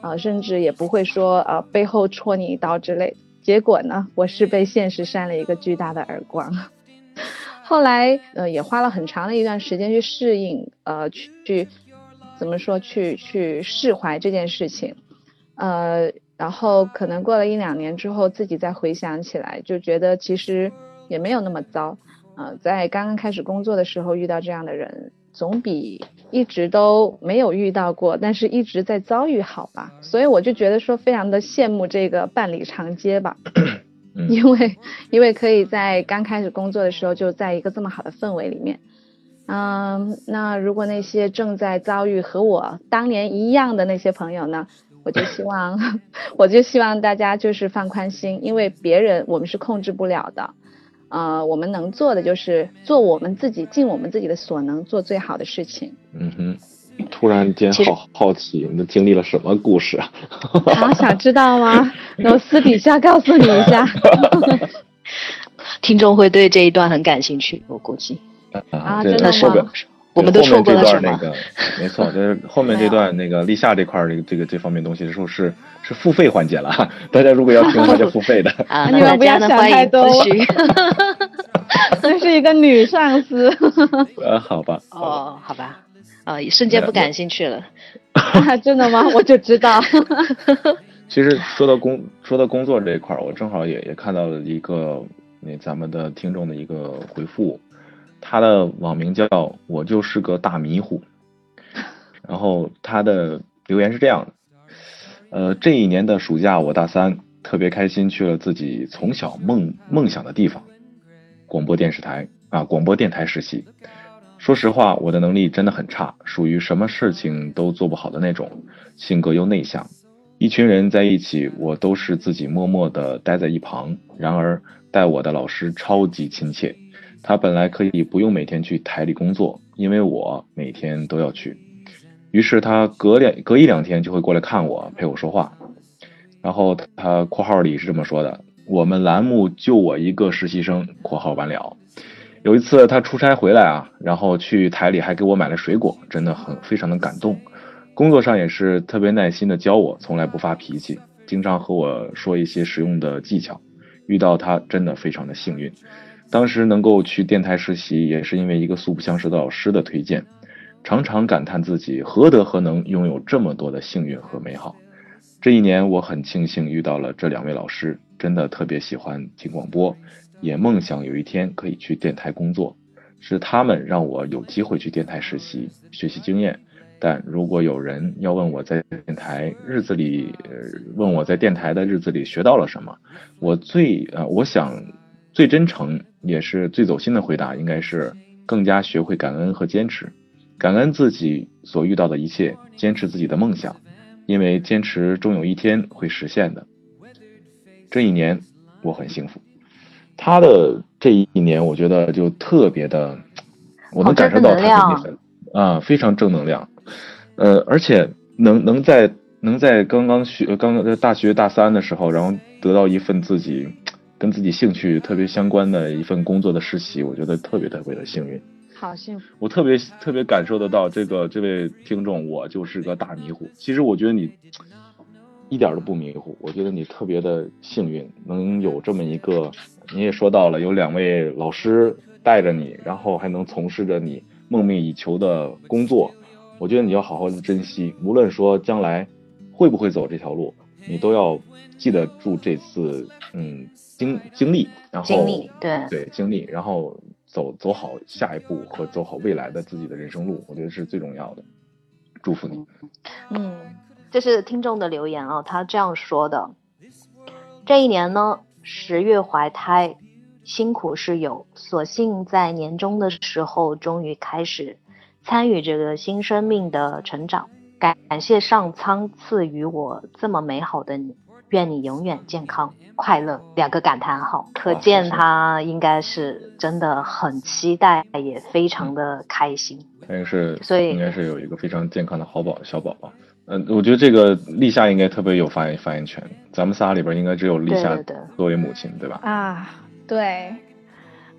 啊，甚至也不会说啊背后戳你一刀之类。结果呢，我是被现实扇了一个巨大的耳光。后来，呃，也花了很长的一段时间去适应，呃，去去。怎么说？去去释怀这件事情，呃，然后可能过了一两年之后，自己再回想起来，就觉得其实也没有那么糟。呃，在刚刚开始工作的时候遇到这样的人，总比一直都没有遇到过，但是一直在遭遇好吧。所以我就觉得说，非常的羡慕这个伴侣长街吧，因为因为可以在刚开始工作的时候就在一个这么好的氛围里面。嗯，那如果那些正在遭遇和我当年一样的那些朋友呢，我就希望，我就希望大家就是放宽心，因为别人我们是控制不了的，呃，我们能做的就是做我们自己，尽我们自己的所能，做最好的事情。嗯哼，突然间好好奇，你经历了什么故事啊？啊，想知道吗？那我私底下告诉你一下。听众会对这一段很感兴趣，我估计。啊，真的吗？我们都错过了什么？没错，就是后面这段那个立夏这块儿，这个这个这方面东西的时候是是付费环节了。大家如果要听的话，就付费的。啊，你们不要想太多。那是一个女上司。呃，好吧。哦，好吧。啊，瞬间不感兴趣了。真的吗？我就知道。其实说到工说到工作这一块儿，我正好也也看到了一个那咱们的听众的一个回复。他的网名叫我就是个大迷糊，然后他的留言是这样的：呃，这一年的暑假我大三，特别开心去了自己从小梦梦想的地方——广播电视台啊，广播电台实习。说实话，我的能力真的很差，属于什么事情都做不好的那种，性格又内向。一群人在一起，我都是自己默默的待在一旁。然而带我的老师超级亲切。他本来可以不用每天去台里工作，因为我每天都要去。于是他隔两隔一两天就会过来看我，陪我说话。然后他括号里是这么说的：“我们栏目就我一个实习生。”括号完了。有一次他出差回来啊，然后去台里还给我买了水果，真的很非常的感动。工作上也是特别耐心的教我，从来不发脾气，经常和我说一些实用的技巧。遇到他真的非常的幸运。当时能够去电台实习，也是因为一个素不相识的老师的推荐，常常感叹自己何德何能，拥有这么多的幸运和美好。这一年，我很庆幸遇到了这两位老师，真的特别喜欢听广播，也梦想有一天可以去电台工作。是他们让我有机会去电台实习，学习经验。但如果有人要问我在电台日子里，问我在电台的日子里学到了什么，我最呃，我想最真诚。也是最走心的回答，应该是更加学会感恩和坚持，感恩自己所遇到的一切，坚持自己的梦想，因为坚持终有一天会实现的。这一年我很幸福，他的这一年我觉得就特别的，我能感受到他很啊非常正能量，呃，而且能能在能在刚刚学刚刚在大学大三的时候，然后得到一份自己。跟自己兴趣特别相关的一份工作的实习，我觉得特别特别的幸运，好幸福。我特别特别感受得到这个这位听众，我就是个大迷糊。其实我觉得你一点都不迷糊，我觉得你特别的幸运，能有这么一个。你也说到了，有两位老师带着你，然后还能从事着你梦寐以求的工作。我觉得你要好好的珍惜，无论说将来会不会走这条路，你都要记得住这次嗯。经经历，然后经历，对对经历，然后走走好下一步和走好未来的自己的人生路，我觉得是最重要的。祝福你。嗯，这是听众的留言啊，他这样说的：这一年呢，十月怀胎，辛苦是有，所幸在年终的时候，终于开始参与这个新生命的成长。感感谢上苍赐予我这么美好的你。愿你永远健康快乐，两个感叹号，可见他应该是真的很期待，也非常的开心。他应该是，所以应该是有一个非常健康的好宝小宝宝。嗯，我觉得这个立夏应该特别有发言发言权。咱们仨里边应该只有立夏作为母亲，对吧？啊，对。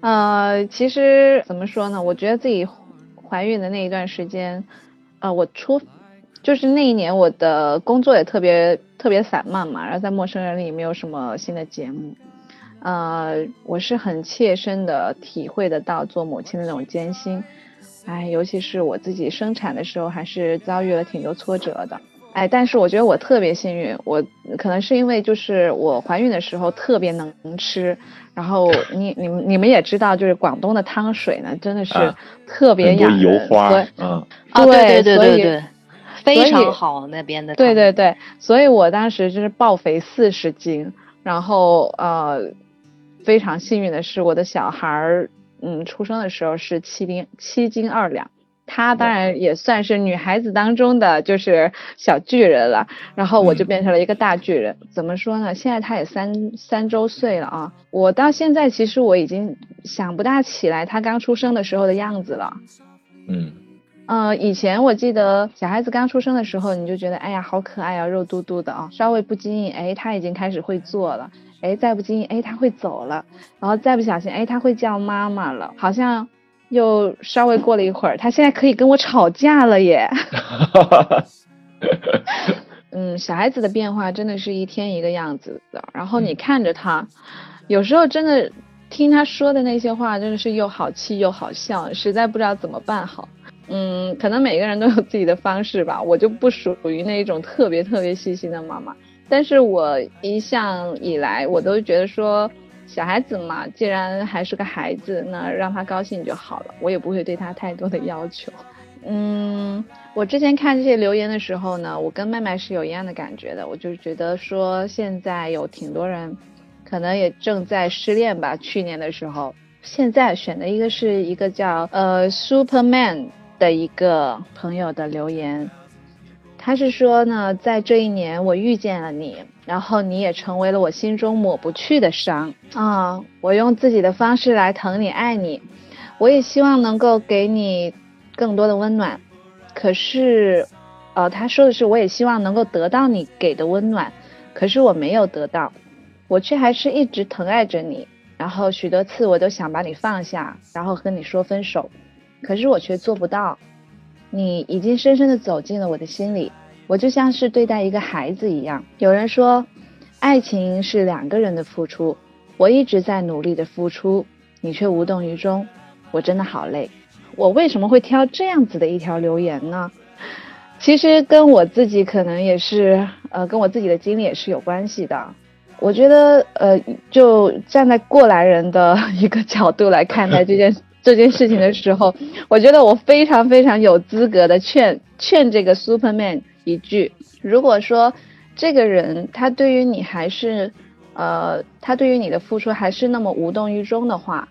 呃，其实怎么说呢？我觉得自己怀孕的那一段时间，呃，我出就是那一年我的工作也特别特别散漫嘛，然后在陌生人里没有什么新的节目，呃，我是很切身的体会得到做母亲的那种艰辛。哎，尤其是我自己生产的时候，还是遭遇了挺多挫折的。哎，但是我觉得我特别幸运，我可能是因为就是我怀孕的时候特别能吃，然后你你们你们也知道，就是广东的汤水呢，真的是特别养人，油花，嗯，对对对对，非常好那边的。对对对，所以我当时就是暴肥四十斤，然后呃，非常幸运的是我的小孩儿。嗯，出生的时候是七斤七斤二两，她当然也算是女孩子当中的就是小巨人了。然后我就变成了一个大巨人。怎么说呢？现在她也三三周岁了啊。我到现在其实我已经想不大起来她刚出生的时候的样子了。嗯。呃，以前我记得小孩子刚出生的时候，你就觉得哎呀好可爱啊，肉嘟嘟的啊，稍微不经意哎，他已经开始会坐了。哎，再不经意，哎，他会走了，然后再不小心，哎，他会叫妈妈了，好像又稍微过了一会儿，他现在可以跟我吵架了耶。嗯，小孩子的变化真的是一天一个样子的，然后你看着他，有时候真的听他说的那些话，真的是又好气又好笑，实在不知道怎么办好。嗯，可能每个人都有自己的方式吧，我就不属于那一种特别特别细心的妈妈。但是我一向以来，我都觉得说，小孩子嘛，既然还是个孩子，那让他高兴就好了，我也不会对他太多的要求。嗯，我之前看这些留言的时候呢，我跟麦麦是有一样的感觉的，我就觉得说，现在有挺多人，可能也正在失恋吧。去年的时候，现在选的一个是一个叫呃 Superman 的一个朋友的留言。他是说呢，在这一年我遇见了你，然后你也成为了我心中抹不去的伤啊！我用自己的方式来疼你、爱你，我也希望能够给你更多的温暖。可是，呃，他说的是，我也希望能够得到你给的温暖，可是我没有得到，我却还是一直疼爱着你。然后许多次我都想把你放下，然后和你说分手，可是我却做不到。你已经深深的走进了我的心里，我就像是对待一个孩子一样。有人说，爱情是两个人的付出，我一直在努力的付出，你却无动于衷，我真的好累。我为什么会挑这样子的一条留言呢？其实跟我自己可能也是，呃，跟我自己的经历也是有关系的。我觉得，呃，就站在过来人的 一个角度来看待这件事。这件事情的时候，我觉得我非常非常有资格的劝劝这个 Superman 一句：如果说这个人他对于你还是，呃，他对于你的付出还是那么无动于衷的话，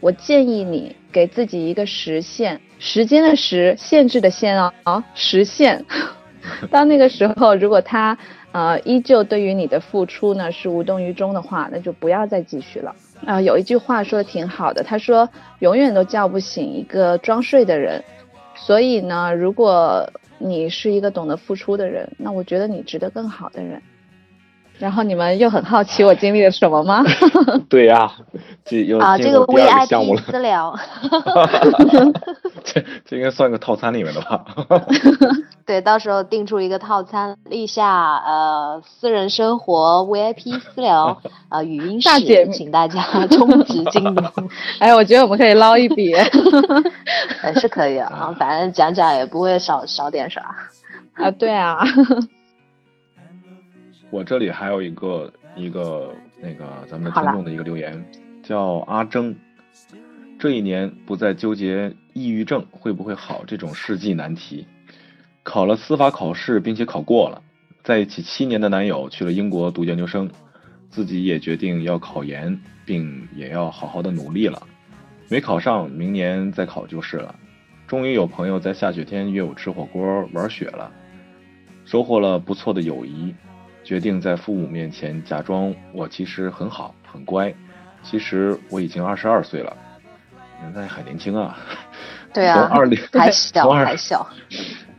我建议你给自己一个时限，时间的时，限制的限啊啊，时限。到那个时候，如果他呃依旧对于你的付出呢是无动于衷的话，那就不要再继续了。啊，有一句话说的挺好的，他说永远都叫不醒一个装睡的人，所以呢，如果你是一个懂得付出的人，那我觉得你值得更好的人。然后你们又很好奇我经历了什么吗？对呀，这又啊，这个 VIP 私聊，这这应该算个套餐里面的吧？对，到时候定出一个套餐，立夏呃私人生活 VIP 私聊呃语音室，请大家 充值进入。哎，我觉得我们可以捞一笔，还是可以啊，反正讲讲也不会少少点啥啊，对啊。我这里还有一个一个那个咱们的听众的一个留言，叫阿征。这一年不再纠结抑郁症会不会好这种世纪难题，考了司法考试并且考过了，在一起七年的男友去了英国读研究生，自己也决定要考研，并也要好好的努力了。没考上，明年再考就是了。终于有朋友在下雪天约我吃火锅玩雪了，收获了不错的友谊。决定在父母面前假装我其实很好很乖，其实我已经二十二岁了，那还年轻啊。对啊，从二零还小还小。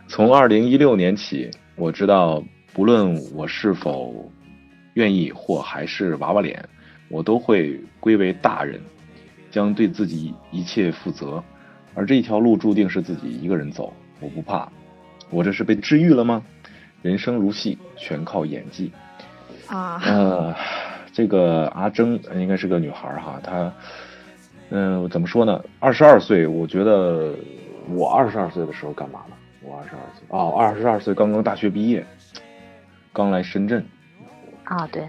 从二零一六年起，我知道不论我是否愿意或还是娃娃脸，我都会归为大人，将对自己一切负责。而这一条路注定是自己一个人走，我不怕。我这是被治愈了吗？人生如戏，全靠演技。啊，呃，这个阿征应该是个女孩哈，她，嗯，怎么说呢？二十二岁，我觉得我二十二岁的时候干嘛呢？我二十二岁哦，二十二岁刚刚大学毕业，刚来深圳。啊，对。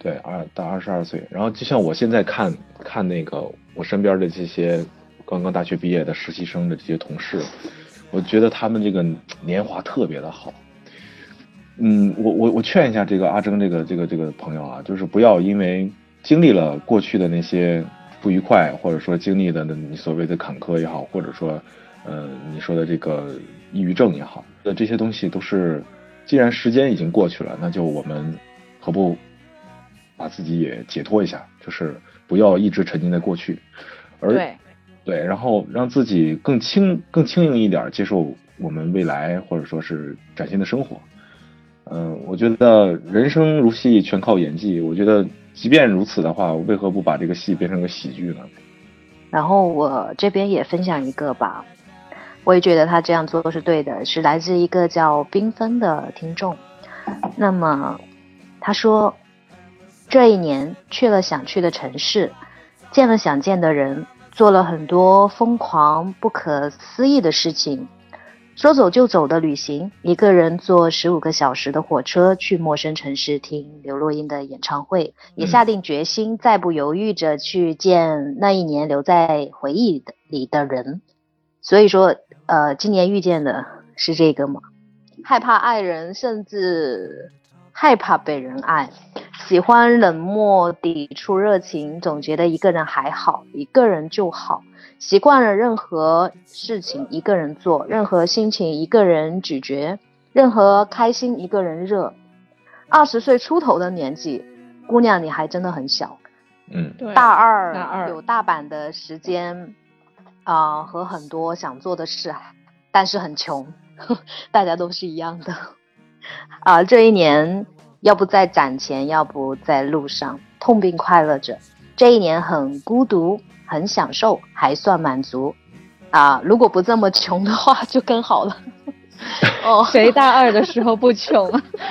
对，二大二十二岁，然后就像我现在看看那个我身边的这些刚刚大学毕业的实习生的这些同事，我觉得他们这个年华特别的好。嗯，我我我劝一下这个阿征这个这个这个朋友啊，就是不要因为经历了过去的那些不愉快，或者说经历的你所谓的坎坷也好，或者说呃你说的这个抑郁症也好，那这些东西都是，既然时间已经过去了，那就我们何不？把自己也解脱一下，就是不要一直沉浸在过去，而对对，然后让自己更轻、更轻盈一点，接受我们未来或者说是崭新的生活。嗯，我觉得人生如戏，全靠演技。我觉得即便如此的话，为何不把这个戏变成个喜剧呢？然后我这边也分享一个吧，我也觉得他这样做是对的，是来自一个叫缤纷的听众。那么他说。这一年去了想去的城市，见了想见的人，做了很多疯狂不可思议的事情，说走就走的旅行，一个人坐十五个小时的火车去陌生城市听刘若英的演唱会，也下定决心再不犹豫着去见那一年留在回忆里的人。所以说，呃，今年遇见的是这个吗？害怕爱人，甚至害怕被人爱。喜欢冷漠，抵触热情，总觉得一个人还好，一个人就好。习惯了任何事情一个人做，任何心情一个人咀嚼，任何开心一个人热。二十岁出头的年纪，姑娘你还真的很小。嗯，大二，大二有大把的时间，啊，和很多想做的事，但是很穷，大家都是一样的。啊，这一年。要不在攒钱，要不在路上痛并快乐着。这一年很孤独，很享受，还算满足。啊，如果不这么穷的话，就更好了。哦，谁大二的时候不穷？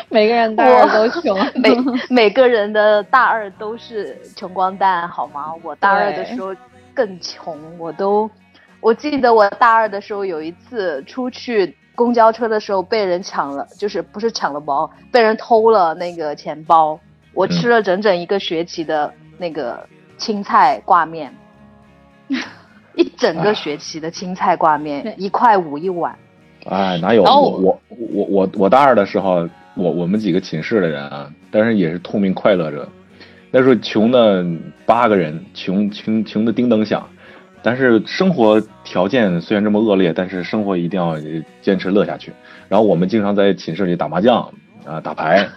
每个人大二都穷。每每个人的大二都是穷光蛋，好吗？我大二的时候更穷，我都，我记得我大二的时候有一次出去。公交车的时候被人抢了，就是不是抢了包，被人偷了那个钱包。我吃了整整一个学期的那个青菜挂面，一整个学期的青菜挂面，一块五一碗。哎，哪有我我我我我大二的时候，我我们几个寝室的人啊，但是也是痛并快乐着。那时候穷的八个人，穷穷穷的叮当响。但是生活条件虽然这么恶劣，但是生活一定要坚持乐下去。然后我们经常在寝室里打麻将啊，打牌，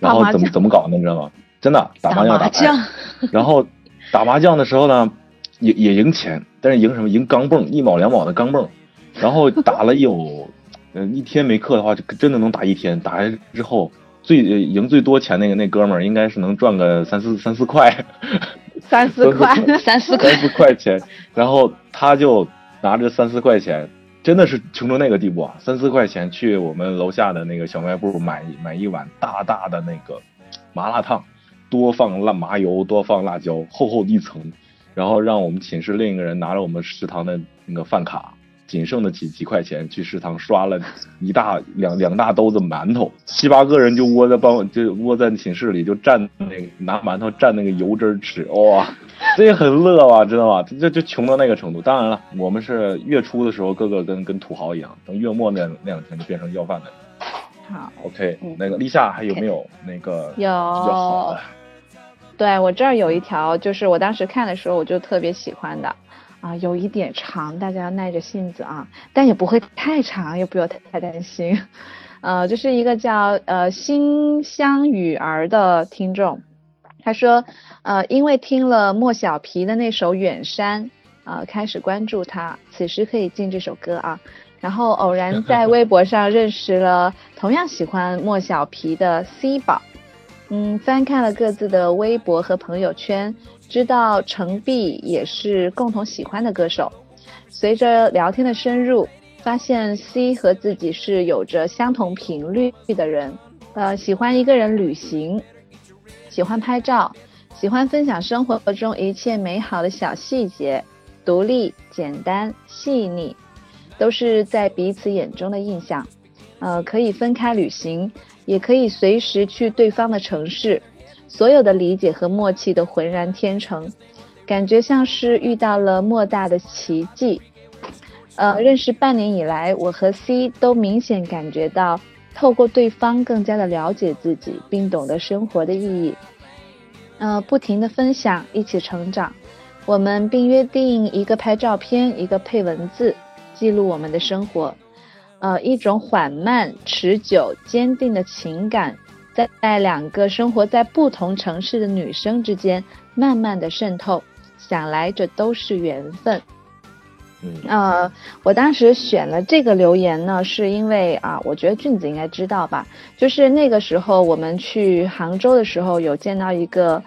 然后怎么怎么搞呢？你知道吗？真的打麻将打牌，然后打麻将的时候呢，也也赢钱，但是赢什么？赢钢镚，一毛两毛的钢镚。然后打了有，呃，一天没课的话，就真的能打一天。打完之后，最赢最多钱那个那哥们儿，应该是能赚个三四三四块。三四块，三四块，三四块钱，然后他就拿着三四块钱，真的是穷成那个地步啊！三四块钱去我们楼下的那个小卖部买买一碗大大的那个麻辣烫，多放辣麻油，多放辣椒，厚厚一层，然后让我们寝室另一个人拿着我们食堂的那个饭卡。仅剩的几几块钱去食堂刷了一大两两大兜子馒头，七八个人就窝在帮就窝在寝室里就蘸那个拿馒头蘸那个油汁吃，哇，这也很乐啊，知道吗？就就穷到那个程度。当然了，我们是月初的时候个个跟跟土豪一样，等月末那那两天就变成要饭的。好，OK，那个立夏还有没有那个有？对我这儿有一条，就是我当时看的时候我就特别喜欢的。啊，有一点长，大家要耐着性子啊，但也不会太长，也不要太太担心。呃，这是一个叫呃心香雨儿的听众，他说，呃，因为听了莫小皮的那首《远山》，呃，开始关注他，此时可以进这首歌啊。然后偶然在微博上认识了同样喜欢莫小皮的 C 宝，嗯，翻看了各自的微博和朋友圈，知道程璧也是共同喜欢的歌手。随着聊天的深入，发现 C 和自己是有着相同频率的人，呃，喜欢一个人旅行，喜欢拍照，喜欢分享生活中一切美好的小细节，独立、简单、细腻。都是在彼此眼中的印象，呃，可以分开旅行，也可以随时去对方的城市，所有的理解和默契都浑然天成，感觉像是遇到了莫大的奇迹。呃，认识半年以来，我和 C 都明显感觉到，透过对方更加的了解自己，并懂得生活的意义。呃，不停的分享，一起成长。我们并约定一个拍照片，一个配文字。记录我们的生活，呃，一种缓慢、持久、坚定的情感，在在两个生活在不同城市的女生之间慢慢的渗透。想来这都是缘分。嗯，呃，我当时选了这个留言呢，是因为啊，我觉得俊子应该知道吧，就是那个时候我们去杭州的时候，有见到一个，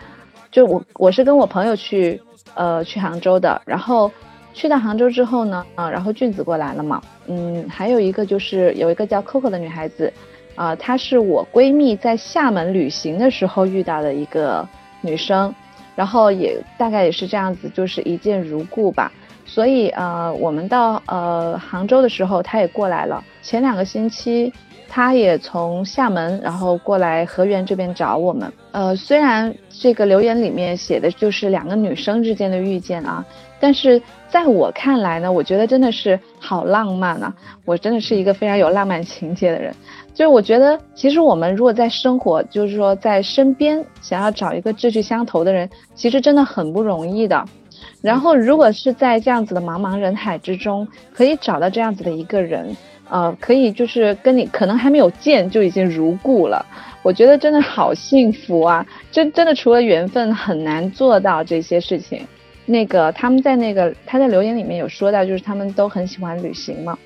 就我我是跟我朋友去，呃，去杭州的，然后。去到杭州之后呢，啊，然后俊子过来了嘛，嗯，还有一个就是有一个叫 Coco 的女孩子，啊，她是我闺蜜在厦门旅行的时候遇到的一个女生，然后也大概也是这样子，就是一见如故吧。所以呃，我们到呃杭州的时候，她也过来了。前两个星期，她也从厦门然后过来河源这边找我们。呃，虽然这个留言里面写的就是两个女生之间的遇见啊。但是在我看来呢，我觉得真的是好浪漫啊！我真的是一个非常有浪漫情节的人，就是我觉得其实我们如果在生活，就是说在身边想要找一个志趣相投的人，其实真的很不容易的。然后如果是在这样子的茫茫人海之中，可以找到这样子的一个人，呃，可以就是跟你可能还没有见就已经如故了，我觉得真的好幸福啊！真真的除了缘分，很难做到这些事情。那个他们在那个他在留言里面有说到，就是他们都很喜欢旅行嘛。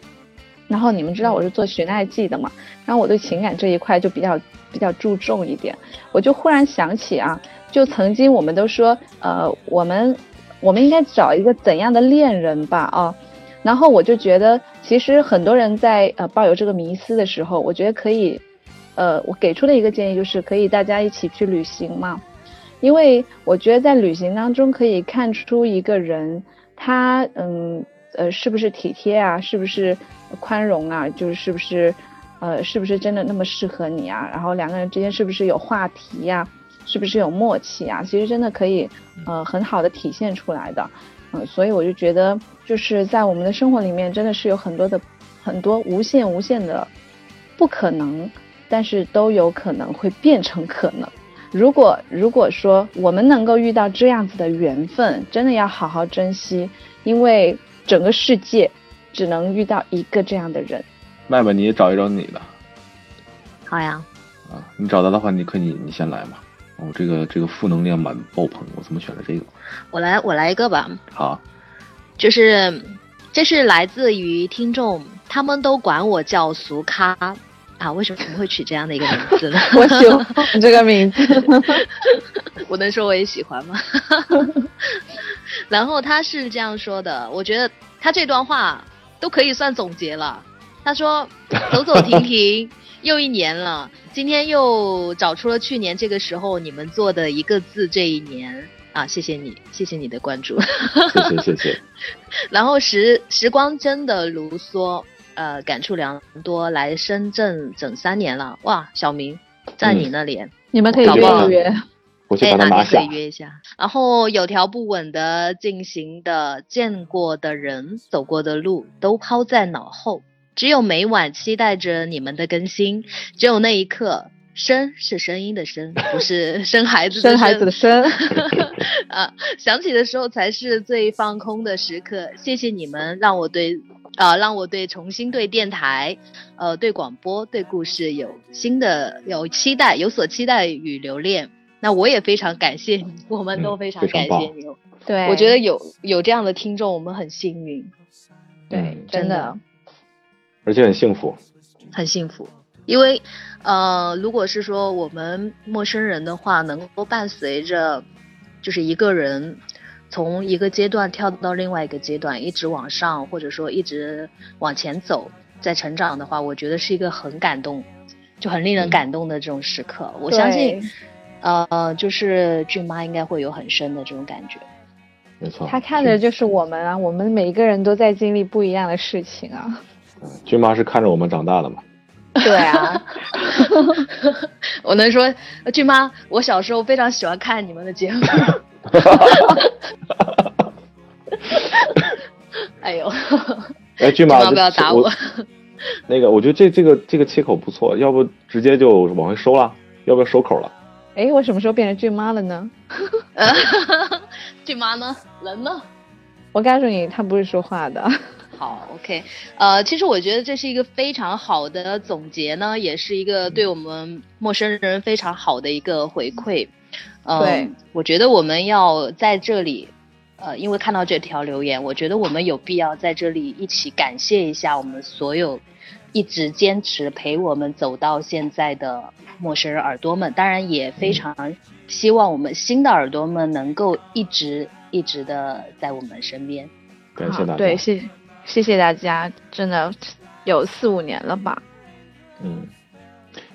然后你们知道我是做寻爱记的嘛，然后我对情感这一块就比较比较注重一点。我就忽然想起啊，就曾经我们都说，呃，我们我们应该找一个怎样的恋人吧啊。然后我就觉得，其实很多人在呃抱有这个迷思的时候，我觉得可以，呃，我给出的一个建议就是可以大家一起去旅行嘛。因为我觉得在旅行当中可以看出一个人，他嗯呃是不是体贴啊，是不是宽容啊，就是是不是呃是不是真的那么适合你啊？然后两个人之间是不是有话题呀？是不是有默契啊？其实真的可以呃很好的体现出来的，嗯，所以我就觉得就是在我们的生活里面真的是有很多的很多无限无限的不可能，但是都有可能会变成可能。如果如果说我们能够遇到这样子的缘分，真的要好好珍惜，因为整个世界只能遇到一个这样的人。麦麦，你也找一找你的。好呀。啊，你找到的话，你可以你先来嘛。哦，这个这个负能量满爆棚，我怎么选了这个？我来我来一个吧。好。就是这是来自于听众，他们都管我叫俗咖。啊，为什么会取这样的一个名字呢？我喜欢这个名字，我能说我也喜欢吗？然后他是这样说的，我觉得他这段话都可以算总结了。他说：“ 走走停停，又一年了，今天又找出了去年这个时候你们做的一个字，这一年啊，谢谢你，谢谢你的关注，谢谢谢谢。然后时时光真的如梭。”呃，感触良多。来深圳整三年了，哇！小明在你那里，你们可以约一约，我去把他拿下。可以约一下。然后有条不紊的进行的，见过的人，走过的路都抛在脑后，只有每晚期待着你们的更新。只有那一刻，声是声音的声，不是 生孩子的生孩子的生。啊，想起的时候才是最放空的时刻。谢谢你们，让我对。啊，让我对重新对电台，呃，对广播、对故事有新的有期待，有所期待与留恋。那我也非常感谢你，我们都非常感谢你。对，我觉得有有这样的听众，我们很幸运。对，真的，而且很幸福，很幸福。因为，呃，如果是说我们陌生人的话，能够伴随着，就是一个人从一个阶段跳到另外一个阶段，一直往上，或者说一直往前走，在成长的话，我觉得是一个很感动，就很令人感动的这种时刻。我相信。呃，就是俊妈应该会有很深的这种感觉，没错。他看的就是我们啊，我们每一个人都在经历不一样的事情啊。俊妈是看着我们长大的嘛？对啊。我能说，俊妈，我小时候非常喜欢看你们的节目。哎呦！哎，俊妈不要打我。那个，我觉得这这个这个切口不错，要不直接就往回收了？要不要收口了？哎，我什么时候变成俊妈了呢？俊妈呢？人呢？我告诉你，他不会说话的。好，OK，呃，其实我觉得这是一个非常好的总结呢，也是一个对我们陌生人非常好的一个回馈。对，我觉得我们要在这里，呃，因为看到这条留言，我觉得我们有必要在这里一起感谢一下我们所有一直坚持陪我们走到现在的。陌生人耳朵们，当然也非常希望我们新的耳朵们能够一直一直的在我们身边。感谢大家。对，谢谢谢大家，真的有四五年了吧？嗯。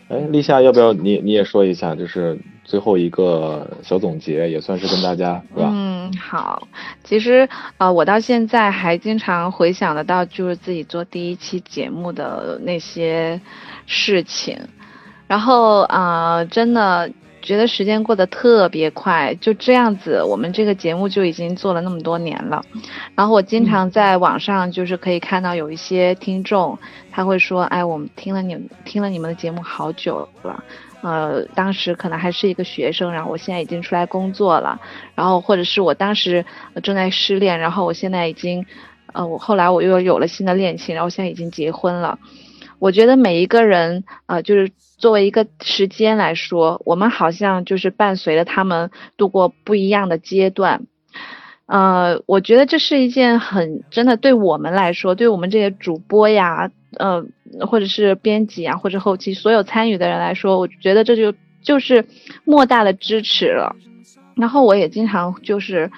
哎，立夏，要不要你你也说一下，就是最后一个小总结，也算是跟大家？嗯，好。其实呃，我到现在还经常回想得到，就是自己做第一期节目的那些事情。然后啊，真的觉得时间过得特别快，就这样子，我们这个节目就已经做了那么多年了。然后我经常在网上就是可以看到有一些听众，他会说：“哎，我们听了你听了你们的节目好久了，呃，当时可能还是一个学生，然后我现在已经出来工作了。然后或者是我当时正在失恋，然后我现在已经，呃，我后来我又有了新的恋情，然后现在已经结婚了。我觉得每一个人啊，就是。作为一个时间来说，我们好像就是伴随着他们度过不一样的阶段，呃，我觉得这是一件很真的，对我们来说，对我们这些主播呀，呃，或者是编辑啊，或者后期所有参与的人来说，我觉得这就就是莫大的支持了。然后我也经常就是，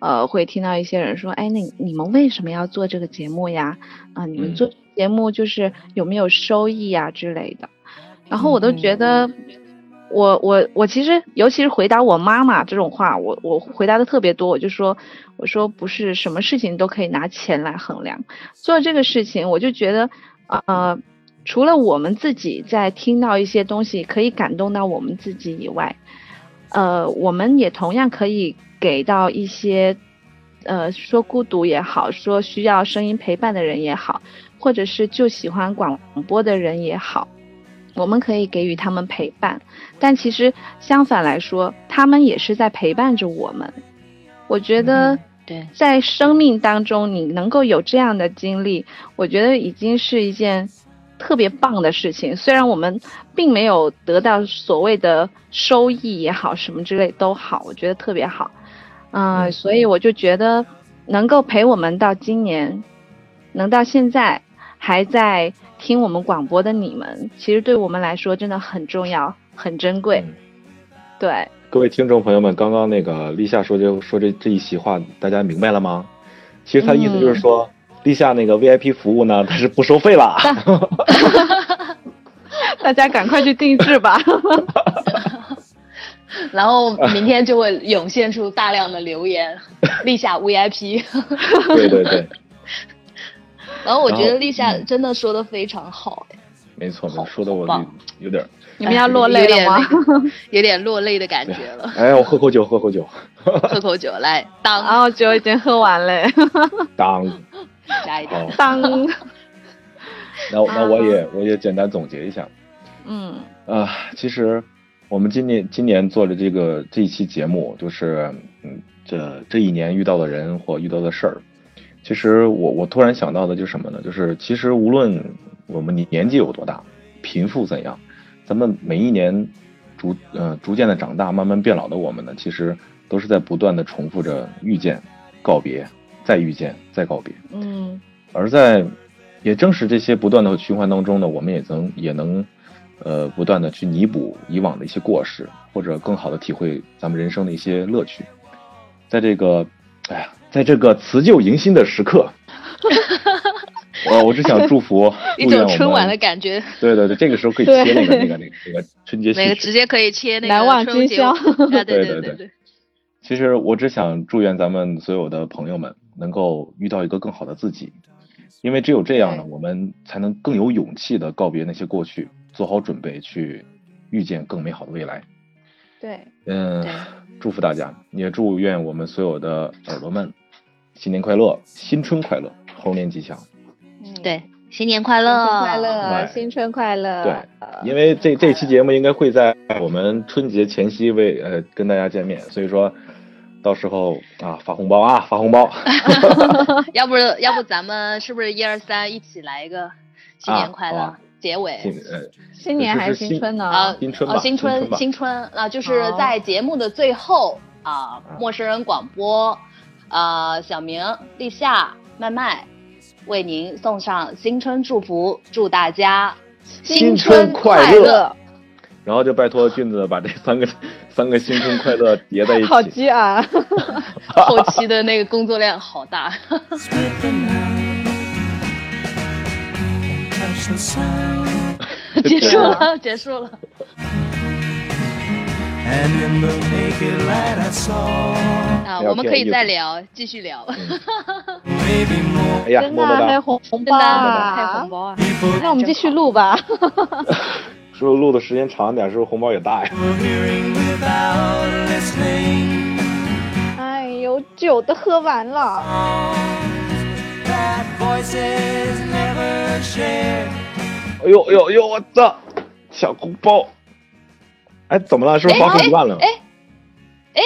呃，会听到一些人说，哎，那你们为什么要做这个节目呀？啊，你们做节目就是有没有收益呀之类的。然后我都觉得，我我我其实，尤其是回答我妈妈这种话，我我回答的特别多。我就说，我说不是什么事情都可以拿钱来衡量。做这个事情，我就觉得，呃，除了我们自己在听到一些东西可以感动到我们自己以外，呃，我们也同样可以给到一些，呃，说孤独也好，说需要声音陪伴的人也好，或者是就喜欢广播的人也好。我们可以给予他们陪伴，但其实相反来说，他们也是在陪伴着我们。我觉得，对，在生命当中，你能够有这样的经历，我觉得已经是一件特别棒的事情。虽然我们并没有得到所谓的收益也好，什么之类都好，我觉得特别好。嗯，所以我就觉得，能够陪我们到今年，能到现在还在。听我们广播的你们，其实对我们来说真的很重要、很珍贵。对，各位听众朋友们，刚刚那个立夏说这说这这一席话，大家明白了吗？其实他的意思就是说，立夏那个 VIP 服务呢，它是不收费了。大家赶快去定制吧。然后明天就会涌现出大量的留言，立夏 VIP。对对对。然后我觉得立夏真的说的非常好，没错没错，说的我有点，你们要落泪了吗？有点落泪的感觉了。哎，我喝口酒，喝口酒，喝口酒来当。然后酒已经喝完了，当，加一点当。那那我也我也简单总结一下，嗯啊，其实我们今年今年做的这个这一期节目，就是嗯这这一年遇到的人或遇到的事儿。其实我我突然想到的就是什么呢？就是其实无论我们年年纪有多大，贫富怎样，咱们每一年逐呃逐渐的长大，慢慢变老的我们呢，其实都是在不断的重复着遇见、告别、再遇见、再告别。嗯，而在也正是这些不断的循环当中呢，我们也能也能呃不断的去弥补以往的一些过失，或者更好的体会咱们人生的一些乐趣。在这个，哎呀，在这个辞旧迎新的时刻，我我只想祝福 一种春晚的感觉。对对对，这个时候可以切那个那个那个那个春节 那个直接可以切那个难忘春节今宵 对对对对。其实我只想祝愿咱们所有的朋友们能够遇到一个更好的自己，因为只有这样呢，我们才能更有勇气的告别那些过去，做好准备去遇见更美好的未来。对，嗯，祝福大家，也祝愿我们所有的耳朵们新年快乐，新春快乐，猴年吉祥。对，新年快乐，新春快乐，新春快乐。对，因为这这期节目应该会在我们春节前夕为呃跟大家见面，所以说到时候啊发红包啊发红包。要不要不咱们是不是一二三一起来一个新年快乐、啊啊结尾？新呃新年还是新春呢？啊，新春吧哦新春新春吧新春啊，就是在节目的最后啊，陌生人广播，啊，小明、立夏、麦麦为您送上新春祝福，祝大家新春春快乐乐。然后就拜托俊子把这三个 三个新春快乐叠在一起。好急啊！后期的那个工作量好大。结束了，结束了。啊，我们可以再聊，继续聊。maybe more 哎呀，真的啊么么哒！还有红红真的包啊还！红包啊！那我们继续录吧。是不是录的时间长点，是不是红包也大呀哎呦，酒都喝完了。哎呦哎呦哎呦，我操！抢红包！哎，怎么了？是不是花好几万了？哎哎，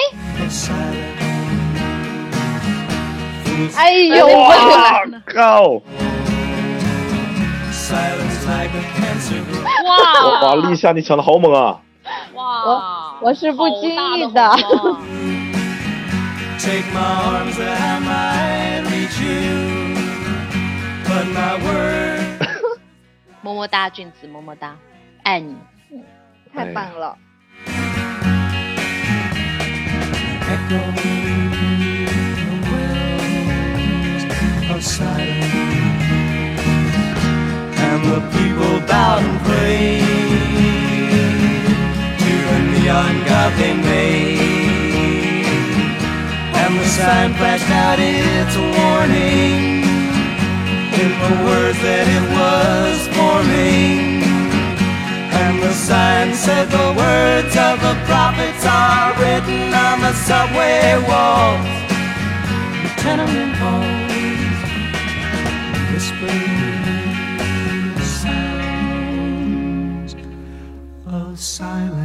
哎呦，我靠！silence like a cancer 哇哇，立夏你抢的好猛啊！哇！我是不经意的。么么哒，俊子，么么哒，爱你。太棒了！Echo the of silence. And the people bowed and prayed to the neon god they made. And the sign flashed out its warning in the words that it was forming and the sign said the words of the prophets are written on the subway walls, the tenement halls, whispering sounds of silence.